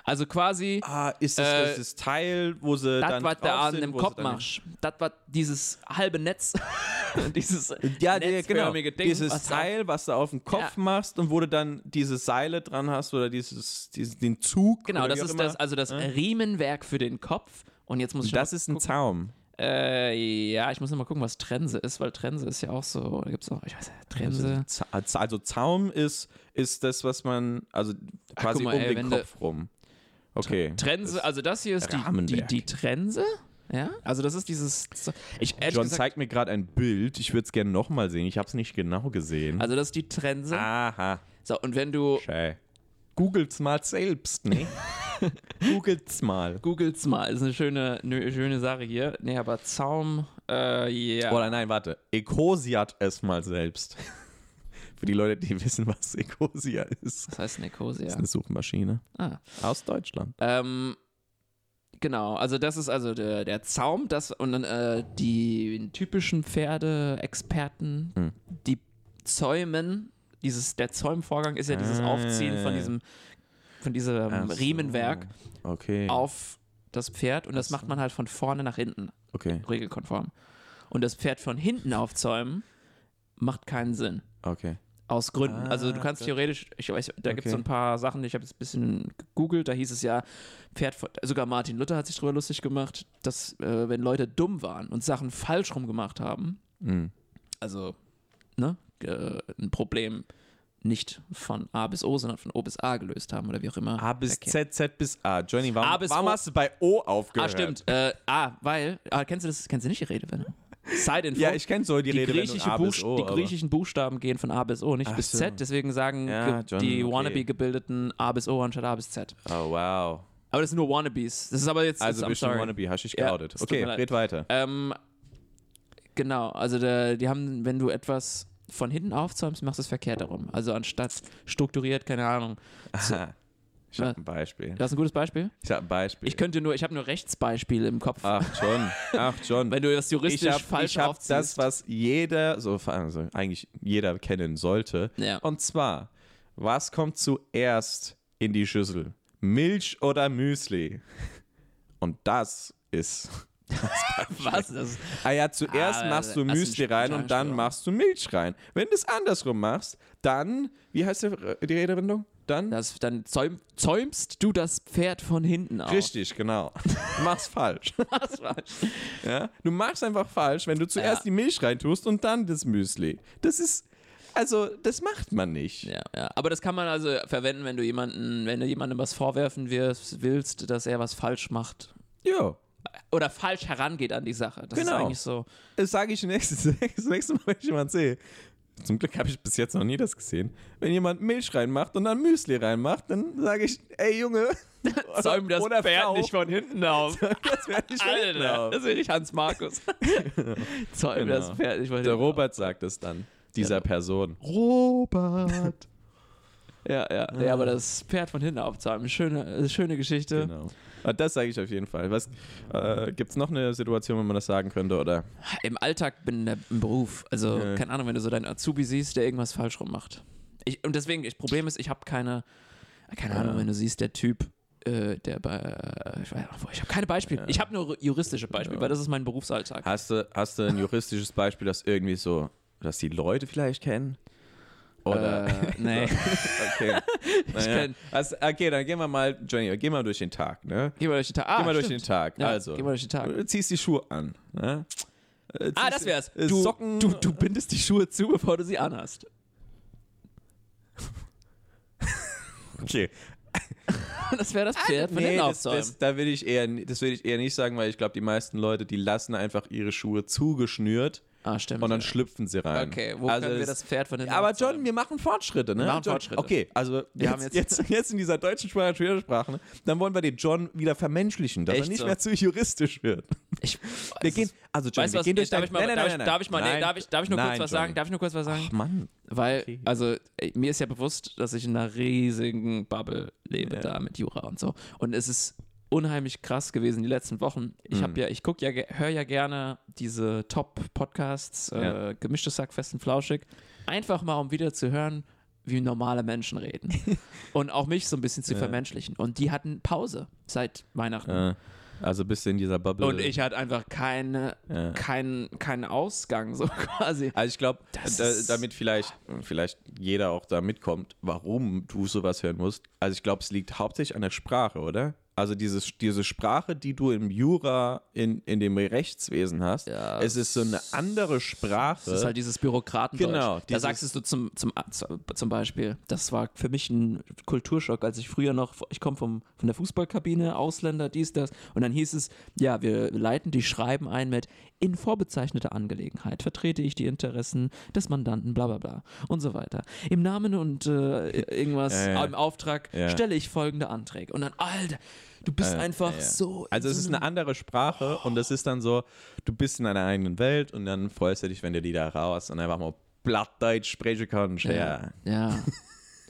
Also quasi Ah, ist das, Äh, das das Teil, wo sie das, dann was da drauf an dem Kopf machst. Das, was dieses halbe Netz, dieses Ja, ja, genau. netzförmige Ding, Dieses was Teil, was du auf den Kopf Ja. machst und wo du dann diese Seile dran hast oder dieses, dieses den Zug. Genau, das ist immer. das, also das Riemenwerk für den Kopf. Und jetzt muss ich Das ist ein gucken. Zaum. Äh, ja, ich muss noch mal gucken, was Trense ist, weil Trense ist ja auch so, da gibt es auch, ich weiß nicht, Trense. Also, also Zaum ist, ist das, was man, also quasi guck mal, um ey, den Kopf rum. Okay. Trense, also das hier ist die, die, die Trense. Ja, also das ist dieses. Ich, John gesagt, zeigt mir gerade ein Bild. Ich würde es gerne nochmal sehen. Ich habe es nicht genau gesehen. also das ist die Trense. Aha. So, und wenn du Schei. Googelt's mal selbst, ne? Googelt's mal. googelst mal, ist eine schöne, eine schöne Sache hier. Nee, aber Zaum, äh, ja. Oder nein, warte. Ecosiat es mal selbst. Für die Leute, die wissen, was Ecosia ist. Was heißt Nekosia? Das ist eine Suchmaschine Ah. aus Deutschland. Ähm, genau, also das ist also der, der Zaum, das und dann äh, die typischen Pferdeexperten, Hm. die zäumen, dieses, der Zäumvorgang ist ja dieses Aufziehen von Ah. diesem, von diesem so. Riemenwerk Okay. auf das Pferd und das macht man halt von vorne nach hinten, Okay. regelkonform. Und das Pferd von hinten aufzäumen macht keinen Sinn. Okay. Aus Gründen. also du Ah, kannst theoretisch, ich weiß, da gibt es so Okay. ein paar Sachen, ich habe jetzt ein bisschen gegoogelt, da hieß es ja, Pferd von, sogar Martin Luther hat sich drüber lustig gemacht, dass äh, wenn Leute dumm waren und Sachen falsch rum gemacht haben, Mhm. also ne, äh, ein Problem nicht von A bis O, sondern von O bis A gelöst haben oder wie auch immer. A bis Verkehr. Z, Z bis A. Johnny, warum, A bis warum O. hast du bei O Ah, aufgehört? stimmt. Äh, ah, weil, ah, kennst du das, kennst du nicht die Redewende? Side-Info. Ja, ich kenne so die, die, Redewendung griechische A bis Buchst- O. die griechischen Buchstaben gehen von A bis O, nicht Ach bis so. Z. Deswegen sagen Ja, John, die okay. wannabe gebildeten A bis O anstatt A bis Z. Oh, wow. Aber das sind nur Wannabes. Das ist aber jetzt. Also bist du. Wannabe, hast dich Ja, geoutet. tut okay, red weiter. Ähm, genau, also der, die haben, wenn du etwas von hinten aufzäumst, machst du es verkehrt herum. Also anstatt strukturiert, keine Ahnung. Aha. Ich habe ein Beispiel. Das ist ein gutes Beispiel. Ich habe ein Beispiel. Ich könnte nur, ich habe nur Rechtsbeispiele im Kopf. Ach, John. Ach, John. Wenn du das juristisch ich habe falsch hab aufziehst. das, was jeder, so also eigentlich jeder kennen sollte. Ja. Und zwar, was kommt zuerst in die Schüssel? Milch oder Müsli? Und das ist. Was? Das, Ah ja, zuerst Ah, machst du Müsli ein rein und dann machst du Milch rein. Wenn du es andersrum machst, dann, wie heißt der, die Redewendung? Dann? das, dann zäum, zäumst du das Pferd von hinten auf. Richtig, genau. Du machst falsch. Was war Ja? Du machst einfach falsch, wenn du zuerst Ja. die Milch reintust und dann das Müsli. Das ist, also, das macht man nicht. Ja, ja. Aber das kann man also verwenden, wenn du jemanden, wenn du jemandem was vorwerfen wirst, willst, dass er was falsch macht. Ja. Oder falsch herangeht an die Sache. Das ist Genau. eigentlich so. Das sage ich nächstes, das nächste Mal, wenn ich jemanden sehe. Zum Glück habe ich bis jetzt noch nie das gesehen. Wenn jemand Milch reinmacht und dann Müsli reinmacht, dann sage ich, ey Junge, Zäum das oder Pferd Frau. nicht von hinten auf. das wäre nicht Alter, Alter. das will ich Hans Markus. Zäum Genau. das Pferd nicht von hinten Der auf. Robert sagt es dann, dieser Person. Robert. Ja, ja, nee, aber das Pferd von hinten aufzäumen, schöne, schöne Geschichte. Genau. Ah, Das sage ich auf jeden Fall. Was äh, gibt es noch eine Situation, wo man das sagen könnte? Oder? Im Alltag bin der, im Beruf. Also, Ja. keine Ahnung, wenn du so deinen Azubi siehst, der irgendwas falsch rum macht. Ich, und deswegen, das Problem ist, ich habe keine, keine Ahnung, wenn du siehst, der Typ äh, der bei, ich, weiß- ich habe keine Beispiele. Ich habe nur juristische Beispiele, weil das ist mein Berufsalltag. Hast du, hast du ein juristisches Beispiel, das irgendwie so, dass die Leute vielleicht kennen? Oder? Äh, nee. okay. Naja. Also, okay, dann gehen wir mal, Johnny, gehen wir durch den Tag, ne? Geh mal durch den Tag. Ah, Geh mal durch den Tag. Ja, also, geh mal durch den Tag. du ziehst die Schuhe an, ne? Äh, Ah, das wär's. äh, Du, Socken. du, du bindest die Schuhe zu, bevor du sie anhast. okay. Das wäre das Pferd von den Ah, das, das, da will ich eher, das will ich eher nicht sagen, weil ich glaube, die meisten Leute, die lassen einfach ihre Schuhe zugeschnürt Ah, stimmt. und dann ja. schlüpfen sie rein. Okay, wo Also können wir das Pferd von den Aber? John, wir machen Fortschritte, ne? Wir machen John, Fortschritte. Okay, also Wir jetzt, haben jetzt- jetzt, jetzt in dieser deutschen Sprache, Schwersprache, ne? dann wollen wir den John wieder vermenschlichen, dass er Echt nicht so? mehr zu juristisch wird. Ich, Wir gehen, also John, weißt wir was, gehen durch darf ich mal, nein, nein, darf, nein, darf ich mal, nein. darf ich, darf ich nur Nein, kurz was Johnny. sagen? Darf ich nur kurz was sagen? Ach Mann. Weil, Okay. also, ey, mir ist ja bewusst, dass ich in einer riesigen Bubble lebe Ja. da mit Jura und so. Und es ist unheimlich krass gewesen die letzten Wochen. Ich Mhm. habe ja, ich gucke ja, höre ja gerne diese Top-Podcasts, Ja. äh, gemischtes Sack, fest und flauschig. Einfach mal, um wieder zu hören, wie normale Menschen reden. und auch mich so ein bisschen zu Ja. vermenschlichen. Und die hatten Pause seit Weihnachten. Äh, also bist du in dieser Bubble. Und ich hatte einfach keine, Ja. keinen, keinen Ausgang, so quasi. Also ich glaube, da, damit vielleicht, vielleicht jeder auch da mitkommt, warum du sowas hören musst. Also ich glaube, es liegt hauptsächlich an der Sprache, oder? Also dieses, diese Sprache, die du im Jura, in, in dem Rechtswesen hast, Ja, es ist so eine andere Sprache. Das ist halt dieses Bürokratendeutsch. Genau, Da sagst du zum, zum, zum Beispiel, das war für mich ein Kulturschock, als ich früher noch, ich komme vom von der Fußballkabine, Ausländer, dies, das, und dann hieß es, ja, wir leiten die Schreiben ein mit in vorbezeichneter Angelegenheit vertrete ich die Interessen des Mandanten, bla bla bla und so weiter. Im Namen und äh, irgendwas, Ja, ja. im Auftrag stelle ich folgende Anträge. Und dann, Alter, du bist Äh, einfach ja, ja. so. Also es so ist eine andere Sprache und es ist dann so, du bist in deiner eigenen Welt und dann freust du dich, wenn du die da raus und einfach mal Blattdeutsch sprechen kannst. Ja. Ja. ja.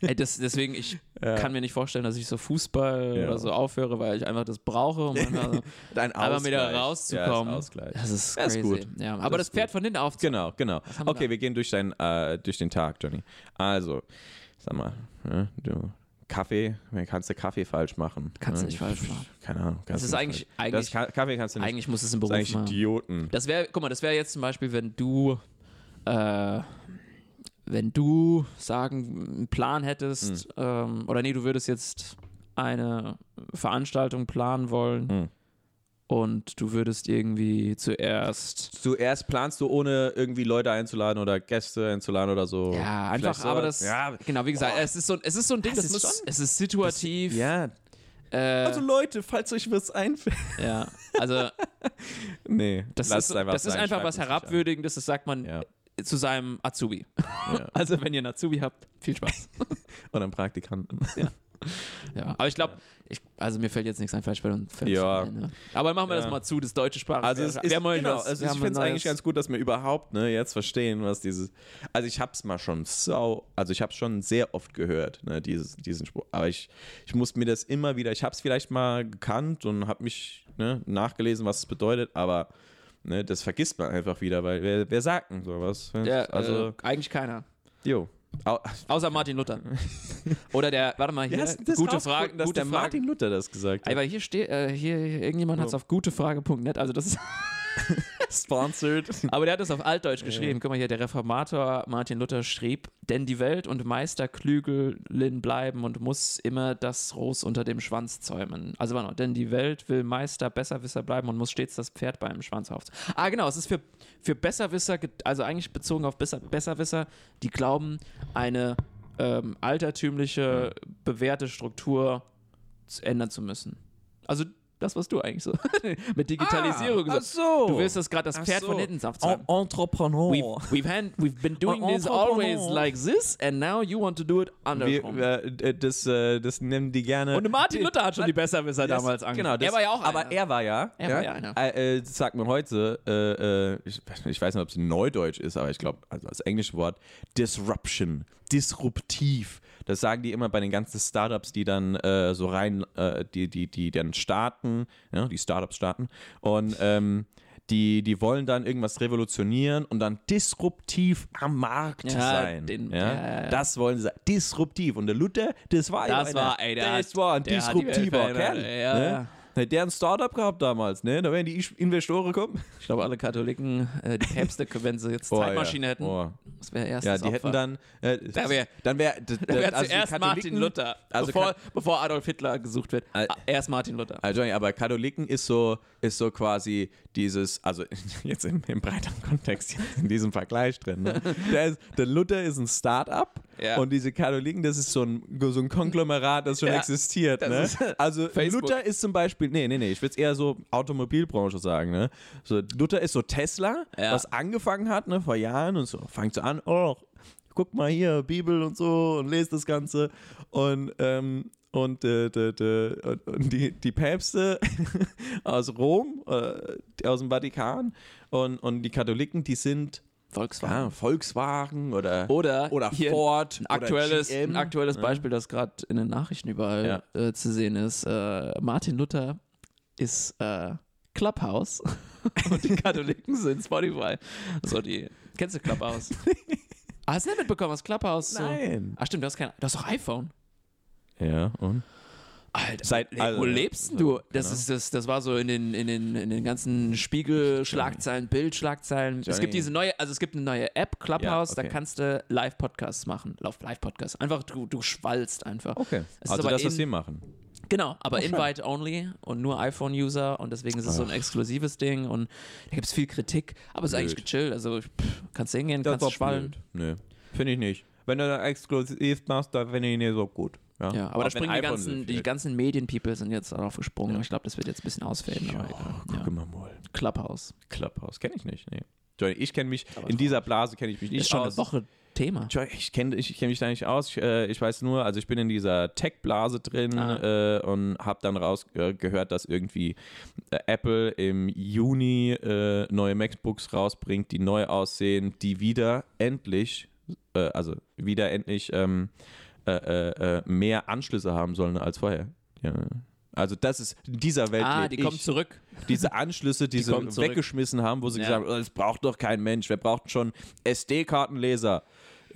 Ey, das, deswegen, ich kann mir nicht vorstellen, dass ich so Fußball Ja. oder so aufhöre, weil ich einfach das brauche, um einfach, so, Dein einfach wieder rauszukommen. Ja, ist Ausgleich. Das ist Ja, ist crazy. gut. Ja, Das aber ist das Pferd von hinten auf. Genau, genau. Okay, wir gehen durch, dein, äh, durch den Tag, Johnny. Also, sag mal, du, Kaffee, kannst du Kaffee falsch machen. Kannst du ne? nicht falsch machen. Keine Ahnung. Das ist du eigentlich, falsch- eigentlich, das Ka Kaffee kannst du nicht. eigentlich muss es im das ist Beruf eigentlich machen. Idioten. Das wäre, guck mal, das wäre jetzt zum Beispiel, wenn du, äh, wenn du sagen, einen Plan hättest, Hm. ähm, oder nee, du würdest jetzt eine Veranstaltung planen wollen Hm. Und du würdest irgendwie zuerst Zuerst planst du, ohne irgendwie Leute einzuladen oder Gäste einzuladen oder so. Ja, einfach, aber sowas. das, Ja, genau, wie gesagt, es ist so, es ist so ein Ding, Das das, ist muss, schon- es ist situativ. ja. äh, Also Leute, falls euch was einfällt. ja, also Nee, das ist, einfach das ist einfach was. Herabwürdigendes, das sagt man Ja. zu seinem Azubi. Ja. Also wenn ihr einen Azubi habt, viel Spaß. Oder einen Praktikanten. ja, aber ich glaube, also mir fällt jetzt nichts ein, vielleicht bei uns. Ja. ein, ne? Aber machen wir das Ja. mal zu, das deutsche Sprache. Also es ist, genau, was- also ich finde es eigentlich ganz gut, dass wir überhaupt ne, jetzt verstehen, was dieses. Also ich habe es mal schon sau, also ich habe es schon sehr oft gehört, ne, dieses, diesen Spruch. Aber ich, ich muss mir das immer wieder, ich habe es vielleicht mal gekannt und habe mich ne, nachgelesen, was es bedeutet, aber ne, das vergisst man einfach wieder, weil wer, wer sagt denn sowas? ne? Ja, also äh, eigentlich keiner. jo. Au, Außer Martin Luther. Oder der, warte mal, hier, hast du das gute Frage, dass gute der Frage. Martin Luther das gesagt hat? Aber hier steht, äh, hier, irgendjemand hat es auf gutefrage.net, also das ist Sponsored. Aber der hat es auf Altdeutsch geschrieben. Guck mal hier, der Reformator Martin Luther schrieb, denn die Welt und Meister Klügelin bleiben und muss immer das Ross unter dem Schwanz zäumen. Also warte mal, denn die Welt will Meister Besserwisser bleiben und muss stets das Pferd beim Schwanz auf. Ah, genau, es ist für, für Besserwisser, also eigentlich bezogen auf Besser, Besserwisser, die glauben, eine ähm, altertümliche, bewährte Struktur ändern zu müssen. Also das, was du eigentlich so mit Digitalisierung Ah, ach gesagt so. Du willst das gerade das Ach Pferd so. von hinten aufzäumen. Entrepreneur. We've, we've, hand, we've been doing this Entrepreneur. always like this and now you want to do it Wir, andersrum. äh, das, äh, das nennen die gerne. Und Martin die, Luther hat schon die Besserwisser das- damals angefangen. Genau, das, er war ja auch Aber einer. er war ja. Er war ja einer. Äh, äh, sagt man heute, äh, ich, ich weiß nicht, ob es Neudeutsch ist, aber ich glaube, also das englische Wort, Disruption, disruptiv. Das sagen die immer bei den ganzen Startups, die dann äh, so rein, äh, die, die, die dann starten, ja, die Startups starten. Und ähm, die, die wollen dann irgendwas revolutionieren und dann disruptiv am Markt Ja, sein. den- ja? ja. Das wollen sie. Disruptiv. Und der Luther, das war ja Das einer. war, ey, der das war ein disruptiver Kerl. ja, ne? Ja. Hätte der ein Startup gehabt damals, ne? Da wären die Investoren gekommen. Ich glaube, alle Katholiken, äh, die Päpste, wenn sie jetzt Zeitmaschine hätten, Oh. das wäre erst Ja, die Opfer. hätten dann. Äh, Da wär- dann wäre. Da wäre also zuerst Martin Luther, also bevor, bevor Adolf Hitler gesucht wird. Ah, erst Martin Luther. Also, aber Katholiken ist so, ist so quasi dieses, also jetzt im, im breiteren Kontext, in diesem Vergleich drin. Ne? Der, ist, der Luther ist ein Start-up Ja. und diese Katholiken, das ist so ein, so ein Konglomerat, das schon Ja, existiert. Ne? Also Facebook. Luther ist zum Beispiel, nee, nee, nee, ich würde es eher so Automobilbranche sagen. Ne? So, Luther ist so Tesla, Ja. was angefangen hat ne, vor Jahren und so, fängt so an, oh, guck mal hier, Bibel und so und lest das Ganze. Und, ähm, und, äh, d- d- und- die, die Päpste aus Rom, äh, aus dem Vatikan und, und die Katholiken, die sind Volkswagen. ja, Volkswagen oder, Oder, oder Ford. ein aktuelles, oder ein aktuelles Beispiel, das gerade in den Nachrichten überall äh, zu sehen ist. Äh, Martin Luther ist äh, Clubhouse und die Katholiken sind Spotify. So die. Kennst du Clubhouse? ah, hast du nicht mitbekommen, was Clubhouse so. Nein. Ach stimmt, du hast kein. Du hast doch iPhone. Ja, und? Alter, Seit- wo also, lebst denn so, du? Das, genau. ist, das, das war so in den, in den, in den ganzen Spiegel-Schlagzeilen, Bild-Schlagzeilen. Es gibt diese neue, also es gibt eine neue App, Clubhouse, Ja, da okay. kannst du Live-Podcasts machen. Lauf Live-Podcasts. Einfach, du, du schwallst einfach. Okay. Es also das, was sie machen. Genau, aber Oh. Invite only und nur iPhone-User und deswegen ist es so ein exklusives Ding und da gibt es viel Kritik, aber es ist eigentlich Blöd. gechillt. Also pff, kannst du hingehen, kannst du schwallen. Nö, finde ich nicht. Wenn du da exklusiv machst, dann finde ich nicht so gut. Ja, Ja, aber da springen die ganzen, die ganzen Medien-People sind jetzt darauf gesprungen. Ich glaube, das wird jetzt ein bisschen ausfaden. Ja, aber guck ja. mal mal. Clubhouse. Clubhouse kenne ich nicht. Nee. Johnny, ich kenne mich, in dieser Blase kenne ich mich nicht Ist schon aus. eine Woche Thema. Johnny, ich kenne ich kenn mich da nicht aus. Ich, äh, ich weiß nur, also ich bin in dieser Tech-Blase drin Ah. äh, und habe dann rausgehört, äh, dass irgendwie äh, Apple im Juni äh, neue MacBooks rausbringt, die neu aussehen, die wieder endlich, äh, also wieder endlich ähm, äh, äh, äh, mehr Anschlüsse haben sollen als vorher. Ja. Also das ist in dieser Welt. Ah, die ich. kommen zurück. diese Anschlüsse, die, sie kommen zurück. weggeschmissen haben, wo sie Ja. gesagt haben, oh, das braucht doch kein Mensch, wer braucht schon SD-Kartenleser?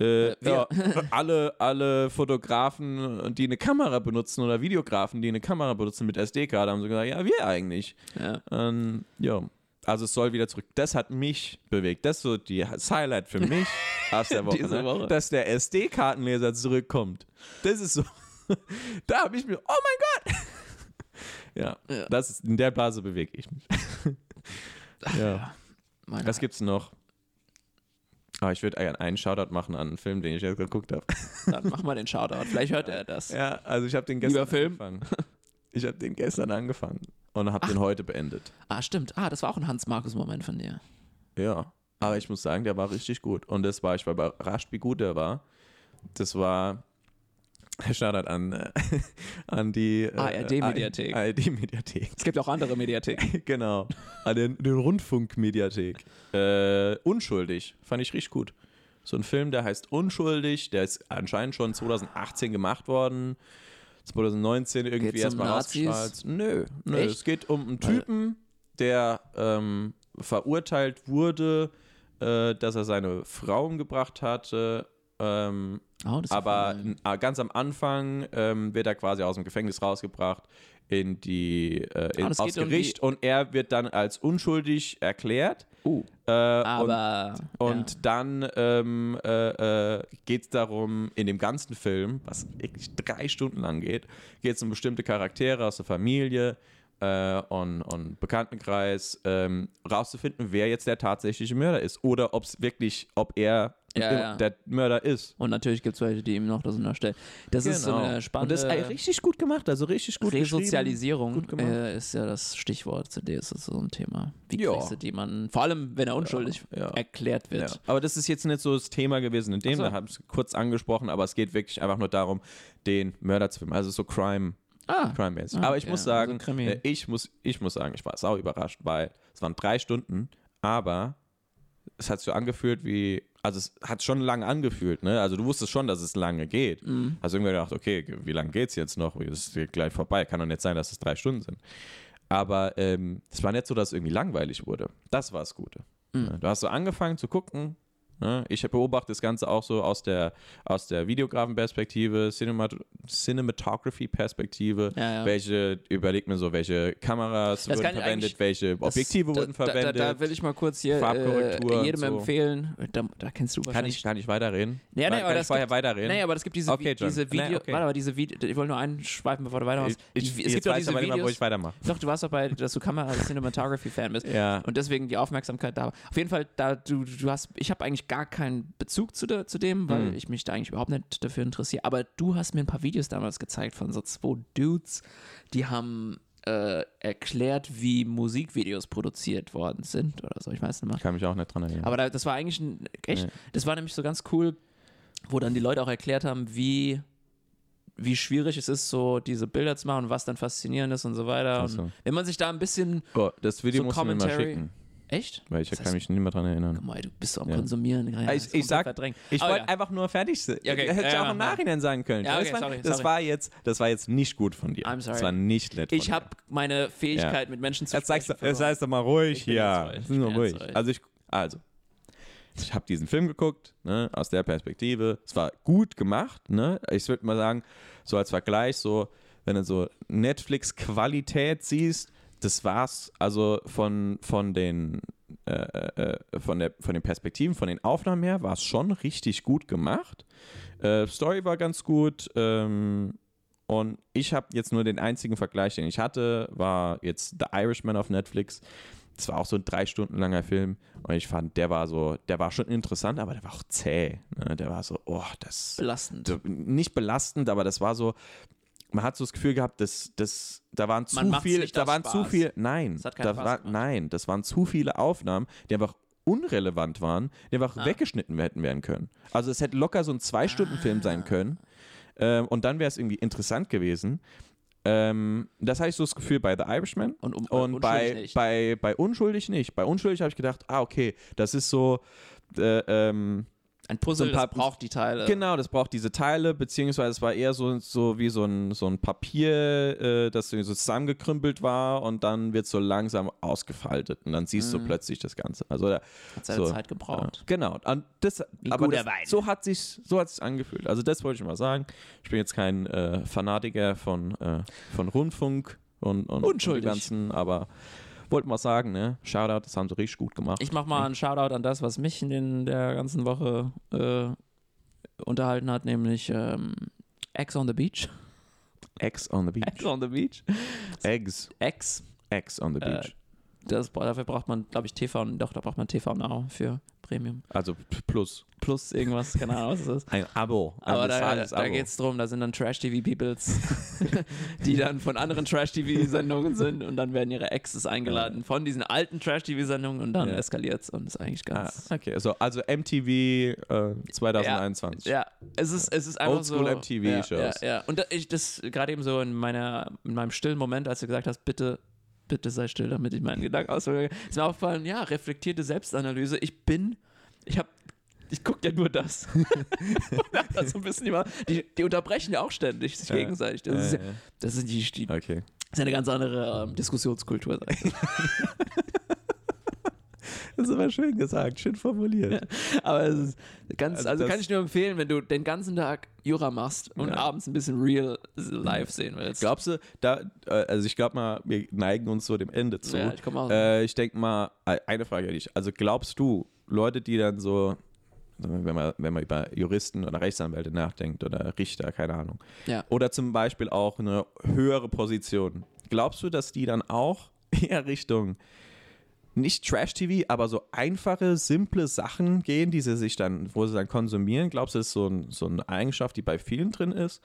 Äh, wir. ja, alle, alle Fotografen, die eine Kamera benutzen oder Videografen, die eine Kamera benutzen mit SD-Karte, haben so gesagt, ja, wir eigentlich. Ja. Ähm, ja, also es soll wieder zurück. Das hat mich bewegt. Das ist so die, das Highlight für mich aus der Woche, Diese ne? Woche. dass der SD-Kartenleser zurückkommt. Das ist so. da habe ich mir, oh mein Gott! ja, Ja. das ist, in der Blase bewege ich mich. ja. Meine Was gibt's noch? Ah, ich würde einen Shoutout machen an einen Film, den ich jetzt geguckt habe. Dann mach mal den Shoutout. Vielleicht hört er das. Ja, also ich habe den gestern Lieber Film? angefangen. Ich habe den gestern angefangen und habe den heute beendet. Ah, stimmt. Ah, das war auch ein Hans-Markus-Moment von dir. Ja, aber ich muss sagen, der war richtig gut. Und das war, ich war überrascht, wie gut der war. Das war, Shoutout an, äh, an die äh, ARD-Mediathek. ARD-Mediathek. Es gibt auch andere Mediatheken. genau. An den, den Rundfunkmediathek. Äh, Unschuldig. Fand ich richtig gut. So ein Film, der heißt Unschuldig. Der ist anscheinend schon 2018 gemacht worden. 2019 irgendwie Geht's um erstmal Nazis? ausgestrahlt. Nö, nö. Echt? Es geht um einen Typen, der ähm, verurteilt wurde, äh, dass er seine Frau umgebracht hatte. Ähm, Oh, aber n- ganz am Anfang ähm, wird er quasi aus dem Gefängnis rausgebracht in die äh, in, aufs geht um Gericht und er wird dann als unschuldig erklärt. Uh, Äh, und aber. und ja. dann ähm, äh, äh, geht es darum, in dem ganzen Film, was wirklich drei Stunden lang geht, geht es um bestimmte Charaktere aus der Familie äh, und, und Bekanntenkreis, ähm, rauszufinden, wer jetzt der tatsächliche Mörder ist oder ob es wirklich, ob er Ja, ja. der Mörder ist. Und natürlich gibt es welche, die ihm noch das unterstellen. Das ist so eine spannende. Genau. Und das ist richtig gut gemacht, also richtig gut geschrieben. Resozialisierung Gut gemacht. äh, ist ja das Stichwort dir, ist so ein Thema. Wie Ja. kriegst du die man, vor allem wenn er unschuldig ja. erklärt wird. Ja. Aber das ist jetzt nicht so das Thema gewesen in dem, so. wir haben es kurz angesprochen, aber es geht wirklich einfach nur darum, den Mörder zu filmen. Also so Crime, Ah, Crime-mäßig. Ah, aber ich okay. muss Also sagen, äh, ich, muss, ich muss sagen, ich war sau überrascht, weil es waren drei Stunden, aber es hat sich so angefühlt wie, also es hat schon lange angefühlt, ne? Also du wusstest schon, dass es lange geht. Mhm. Also irgendwie gedacht, okay, wie lange geht's jetzt noch? Es geht gleich vorbei. Kann doch nicht sein, dass es drei Stunden sind. Aber ähm, es war nicht so, dass es irgendwie langweilig wurde. Das war das Gute. Mhm. Du hast so angefangen zu gucken. Ne? Ich beobachte das Ganze auch so aus der, aus der Videografenperspektive, Cinemat Cinematography-Perspektive. Ja, ja. Welche, überlegt mir so, welche Kameras Das wurden kann ich verwendet, welche Das- Objektive da, wurden da, verwendet. Da, da will ich mal kurz hier Farbkorrektur äh, jedem so. empfehlen. Da, da kennst du kann, wahrscheinlich. ich, kann ich weiterreden? Ja, nee, kann aber ich das vorher gibt- weiterreden? Nee, aber es gibt diese, Okay, diese Nee, Video. okay. Warte, aber diese Video. Ich wollte nur einen schweifen, bevor du weitermachst. ich, ich, es gibt doch weiß diese aber nicht mehr, wo Videos. ich weitermache. Doch, du warst dabei, dass du Kamera Cinematography-Fan bist. Ja. Und deswegen die Aufmerksamkeit da. Auf jeden Fall, da du, du hast, ich habe eigentlich gar keinen Bezug zu, der, zu dem, weil Mhm. ich mich da eigentlich überhaupt nicht dafür interessiere. Aber du hast mir ein paar Videos damals gezeigt von so zwei Dudes, die haben äh, erklärt, wie Musikvideos produziert worden sind oder so. Ich weiß nicht mehr. Ich kann mich auch nicht dran erinnern. Aber da, das war eigentlich ein, echt, Nee. das war nämlich so ganz cool, wo dann die Leute auch erklärt haben, wie, wie schwierig es ist, so diese Bilder zu machen und was dann faszinierend ist und so weiter. So. Wenn man sich da ein bisschen. oh, das Video so musst du mir mal schicken, Echt? weil ich Das kann mich nicht mehr dran erinnern. Guck mal, du bist so am Ja. Konsumieren. Ja, Ich- ich sag- verdrängt. Ich wollte ja. einfach nur fertig sein. Okay. Hätte ich Ja, auch im. Nachhinein sagen können. Ja, okay, das, war, sorry, das sorry. war jetzt, das war jetzt nicht gut von dir. I'm sorry. Das war nicht nett von Ich habe meine Fähigkeit, mit Menschen zu Jetzt sagst sprechen, jetzt heißt doch mal ruhig hier. Sind ruhig. ruhig. Also ich, also ich habe diesen Film geguckt, ne, aus der Perspektive. Es war gut gemacht, ne. Ich würde mal sagen, so als Vergleich, so wenn du so Netflix-Qualität siehst, das war's. Also von von den äh, äh, von der von den Perspektiven, von den Aufnahmen her, war es schon richtig gut gemacht. Äh, Story war ganz gut. Ähm, und ich habe jetzt nur den einzigen Vergleich, den ich hatte, war jetzt The Irishman auf Netflix. Das war auch so ein drei Stunden langer Film und ich fand, der war so, der war schon interessant, aber der war auch zäh. Ne? Der war so, oh, das belastend. nicht belastend, aber das war so, man hat so das Gefühl gehabt, dass, dass da waren zu Man macht's viel, nicht da waren zu Spaß. viel, nein, da war, nein, das waren zu viele Aufnahmen, die einfach unrelevant waren, die einfach Ah. weggeschnitten hätten werden können. Also es hätte locker so ein Zwei-Stunden-Film Ah. sein können ähm, und dann wäre es irgendwie interessant gewesen. Ähm, das hatte ich so das Gefühl bei The Irishman. Und, um, Und unschuldig bei, nicht. bei, bei Unschuldig nicht. Bei Unschuldig habe ich gedacht, ah, okay, das ist so, äh, ähm, ein Puzzle, so ein paar- das braucht die Teile. Genau, das braucht diese Teile, beziehungsweise es war eher so, so wie so ein, so ein Papier, äh, das so zusammengekrümpelt war und dann wird so langsam ausgefaltet und dann siehst du Mhm. plötzlich das Ganze. Also da, Hat seine so, Zeit gebraucht. ja, genau. Und das, Wie aber das, so hat sich so hat sich angefühlt. Also das wollte ich mal sagen. Ich bin jetzt kein äh, Fanatiker von, äh, von Rundfunk und, und Unschuldig. dem ganzen, aber wollte mal sagen, ne? Shoutout, das haben sie richtig gut gemacht. Ich mach mal einen Shoutout an das, was mich in den, der ganzen Woche äh, unterhalten hat, nämlich ähm, Eggs on the Beach. Eggs on the beach. Eggs on the Beach. Eggs. Eggs. Eggs on the Äh, beach. Das, dafür braucht man, glaube ich, TV, doch, da braucht man TV Now für Premium. also plus. Plus irgendwas, keine Ahnung, was das ist. Ein Abo. Ein Aber da, da geht es darum, da sind dann Trash-TV-Peoples, die dann von anderen Trash-TV-Sendungen sind und dann werden ihre Exes eingeladen von diesen alten Trash-TV-Sendungen und dann Ja. eskaliert es und ist eigentlich Ah, ganz. okay, also, also MTV äh, 2021. Ja, es ist, es ist einfach Oldschool so. MTV-Shows. Ja, ja, ja. Und da, ich das gerade eben so in meiner, in meinem stillen Moment, als du gesagt hast, bitte, bitte sei still, damit ich meinen Gedanken ausdrücke, ist mir aufgefallen, ja, reflektierte Selbstanalyse. Ich bin, ich habe ich gucke ja nur das. Das so ein bisschen immer, die, die unterbrechen ja auch ständig sich Ja. gegenseitig. Das, ist, ja, das ist, die, die, das okay. ist ja eine ganz andere ähm, Diskussionskultur. Das ist aber schön gesagt, schön formuliert. Aber es ist ganz, Also also, kann ich nur empfehlen, wenn du den ganzen Tag Jura machst und Ja. abends ein bisschen real live sehen willst. Glaubst du, da, äh, also ich glaube mal, wir neigen uns so dem Ende zu. Ja, ich komm auch. Äh, ich denke mal, äh, eine Frage an dich. Also glaubst du, Leute, die dann so, wenn man, wenn man über Juristen oder Rechtsanwälte nachdenkt oder Richter, keine Ahnung, Ja. oder zum Beispiel auch eine höhere Position, glaubst du, dass die dann auch eher Richtung nicht Trash-TV, aber so einfache, simple Sachen gehen, die sie sich dann, wo sie dann konsumieren? Glaubst du, das ist so, ein, so eine Eigenschaft, die bei vielen drin ist?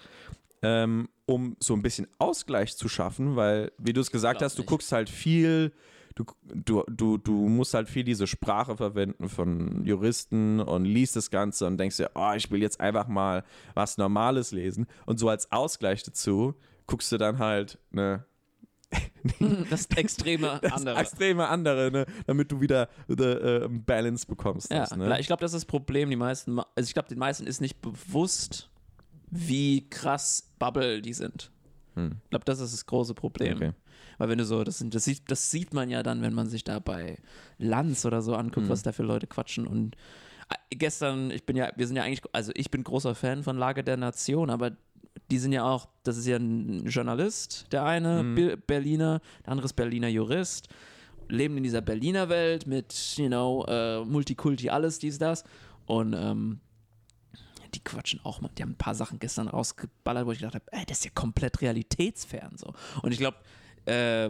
Ähm, um so ein bisschen Ausgleich zu schaffen, weil, wie du es gesagt hast, du nicht. guckst halt viel, du, du, du, du musst halt viel diese Sprache verwenden von Juristen und liest das Ganze und denkst dir, oh, ich will jetzt einfach mal was Normales lesen. Und so als Ausgleich dazu guckst du dann halt eine Das extreme das andere. extreme andere, ne? damit du wieder the, äh, Balance bekommst. Ja, das, ne? ich glaube, das ist das Problem. Die meisten, also ich glaube, den meisten ist nicht bewusst, wie krass Bubble die sind. Hm. Ich glaube, das ist das große Problem. Okay. Weil wenn du so, das, sind, das, sieht, das sieht man ja dann, wenn man sich da bei Lanz oder so anguckt, Mhm. was da für Leute quatschen. Und äh, gestern, ich bin ja, wir sind ja eigentlich, also ich bin großer Fan von Lage der Nation, aber die sind ja auch, das ist ja ein Journalist, der eine Mhm. Be- Berliner, der andere ist Berliner Jurist, leben in dieser Berliner Welt mit, you know, äh, Multikulti, alles, dies, das. Und ähm, die quatschen auch mal. Die haben ein paar Sachen gestern rausgeballert, wo ich gedacht habe, ey, das ist ja komplett realitätsfern so. Und ich glaube, äh,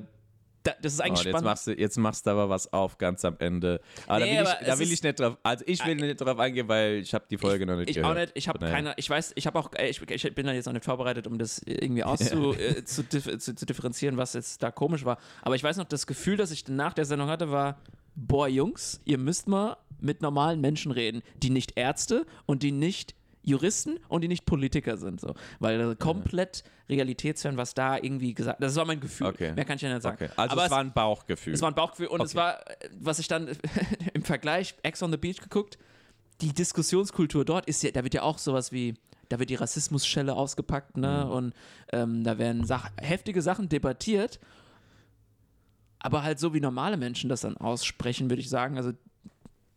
da, das ist Oh, eigentlich jetzt, spannend. machst du, jetzt machst du aber was auf ganz am Ende. Aber Nee, da will, aber ich, da will ich nicht drauf, also ich will nicht drauf eingehen, weil ich habe die Folge noch nicht ich gehört. auch nicht, ich habe keine, ich weiß, ich habe auch, äh, ich, ich bin da jetzt auch nicht vorbereitet, um das irgendwie auszu, äh, zu, zu, zu differenzieren, was jetzt da komisch war. Aber ich weiß noch, das Gefühl, das ich nach der Sendung hatte, war, boah, Jungs, ihr müsst mal mit normalen Menschen reden, die nicht Ärzte und die nicht Juristen und die nicht Politiker sind, so. Weil äh, komplett realitätsfern, was da irgendwie gesagt, das war mein Gefühl. Okay. Mehr kann ich ja nicht sagen. Okay. Also Aber es war ein Bauchgefühl. es war ein Bauchgefühl und es Okay. war, äh, was ich dann im Vergleich Ex on the Beach geguckt, die Diskussionskultur dort ist ja, da wird ja auch sowas wie, da wird die Rassismusschelle ausgepackt, ne? Mhm. Und ähm, da werden Sach heftige Sachen debattiert, aber halt so wie normale Menschen das dann aussprechen, würde ich sagen. Also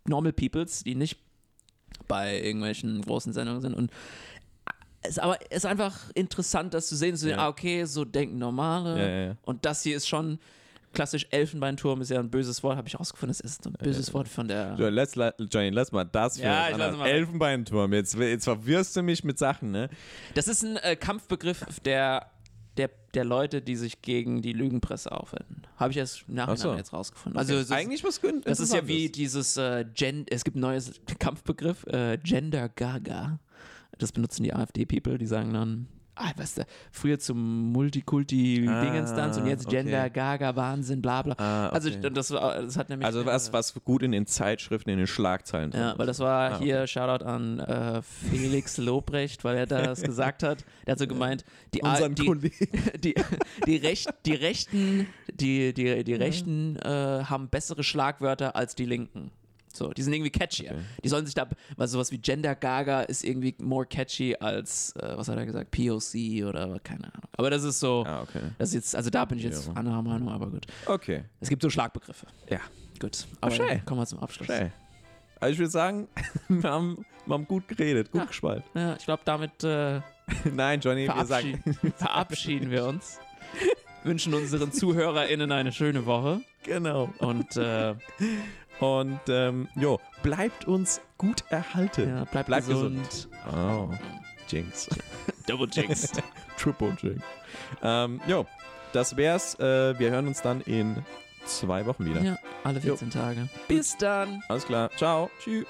normal peoples, die nicht bei irgendwelchen großen Sendungen sind und es aber es ist einfach interessant, das zu sehen, zu sehen, Ja. ah, okay, so denken Normale. Ja, ja. Und das hier ist schon klassisch Elfenbeinturm, ist ja ein böses Wort, habe ich rausgefunden. Das ist ein böses Wort von der. Lass, la- Johnny, lass mal das für Ja, ich lass mal. Elfenbeinturm. Jetzt, jetzt verwirrst du mich mit Sachen, ne? Das ist ein äh, Kampfbegriff der, der, der Leute, die sich gegen die Lügenpresse aufwenden. Habe ich erst nachher Ach so. jetzt rausgefunden. Also, es ist, Eigentlich was gut. das ist ja wie dieses äh, Gen es gibt ein neues Kampfbegriff, äh, Gender Gaga. Das benutzen die AfD-People, die sagen dann, ah, weißt du, früher zum Multikulti-Dingenstanz und jetzt okay. Gender Gaga, Wahnsinn, bla bla. Ah, Also okay. das, war- das hat nämlich. Also was, was gut in den Zeitschriften, in den Schlagzeilen drin Ja, weil das war Ah, hier Shoutout an äh, Felix Lobrecht, weil er das gesagt hat. Der hat so gemeint, die, Unseren die, Kollegen. die, die, Recht, die Rechten, die, die, die Rechten äh, haben bessere Schlagwörter als die Linken. So, die sind irgendwie catchier. Okay. Die sollen sich da, weil sowas wie Gender Gaga ist irgendwie more catchy als, äh, was hat er gesagt, POC oder keine Ahnung. Aber das ist so, Ah, okay. das ist jetzt, also da bin ich jetzt Ja. anderer Meinung, aber gut. Okay. Es gibt so Schlagbegriffe. Ja. Gut. Aber dann kommen wir zum Abschluss. Schön. Also ich würde sagen, wir haben, wir haben gut geredet, gut Ja. gespalt. Ja, ich glaube, damit äh, Nein, Johnny, wir sagen. verabschieden, verabschieden wir uns. Wünschen unseren ZuhörerInnen eine schöne Woche. Genau. Und äh, Und ähm, jo, bleibt uns gut erhalten. ja, bleibt, Bleibt gesund. Oh, Jinx. Double Jinx. Triple Jinx. Ähm, jo, das wär's. Äh, wir hören uns dann in zwei Wochen wieder. ja, alle 14 Tage. Bis dann. Alles klar. Ciao. Tschüss.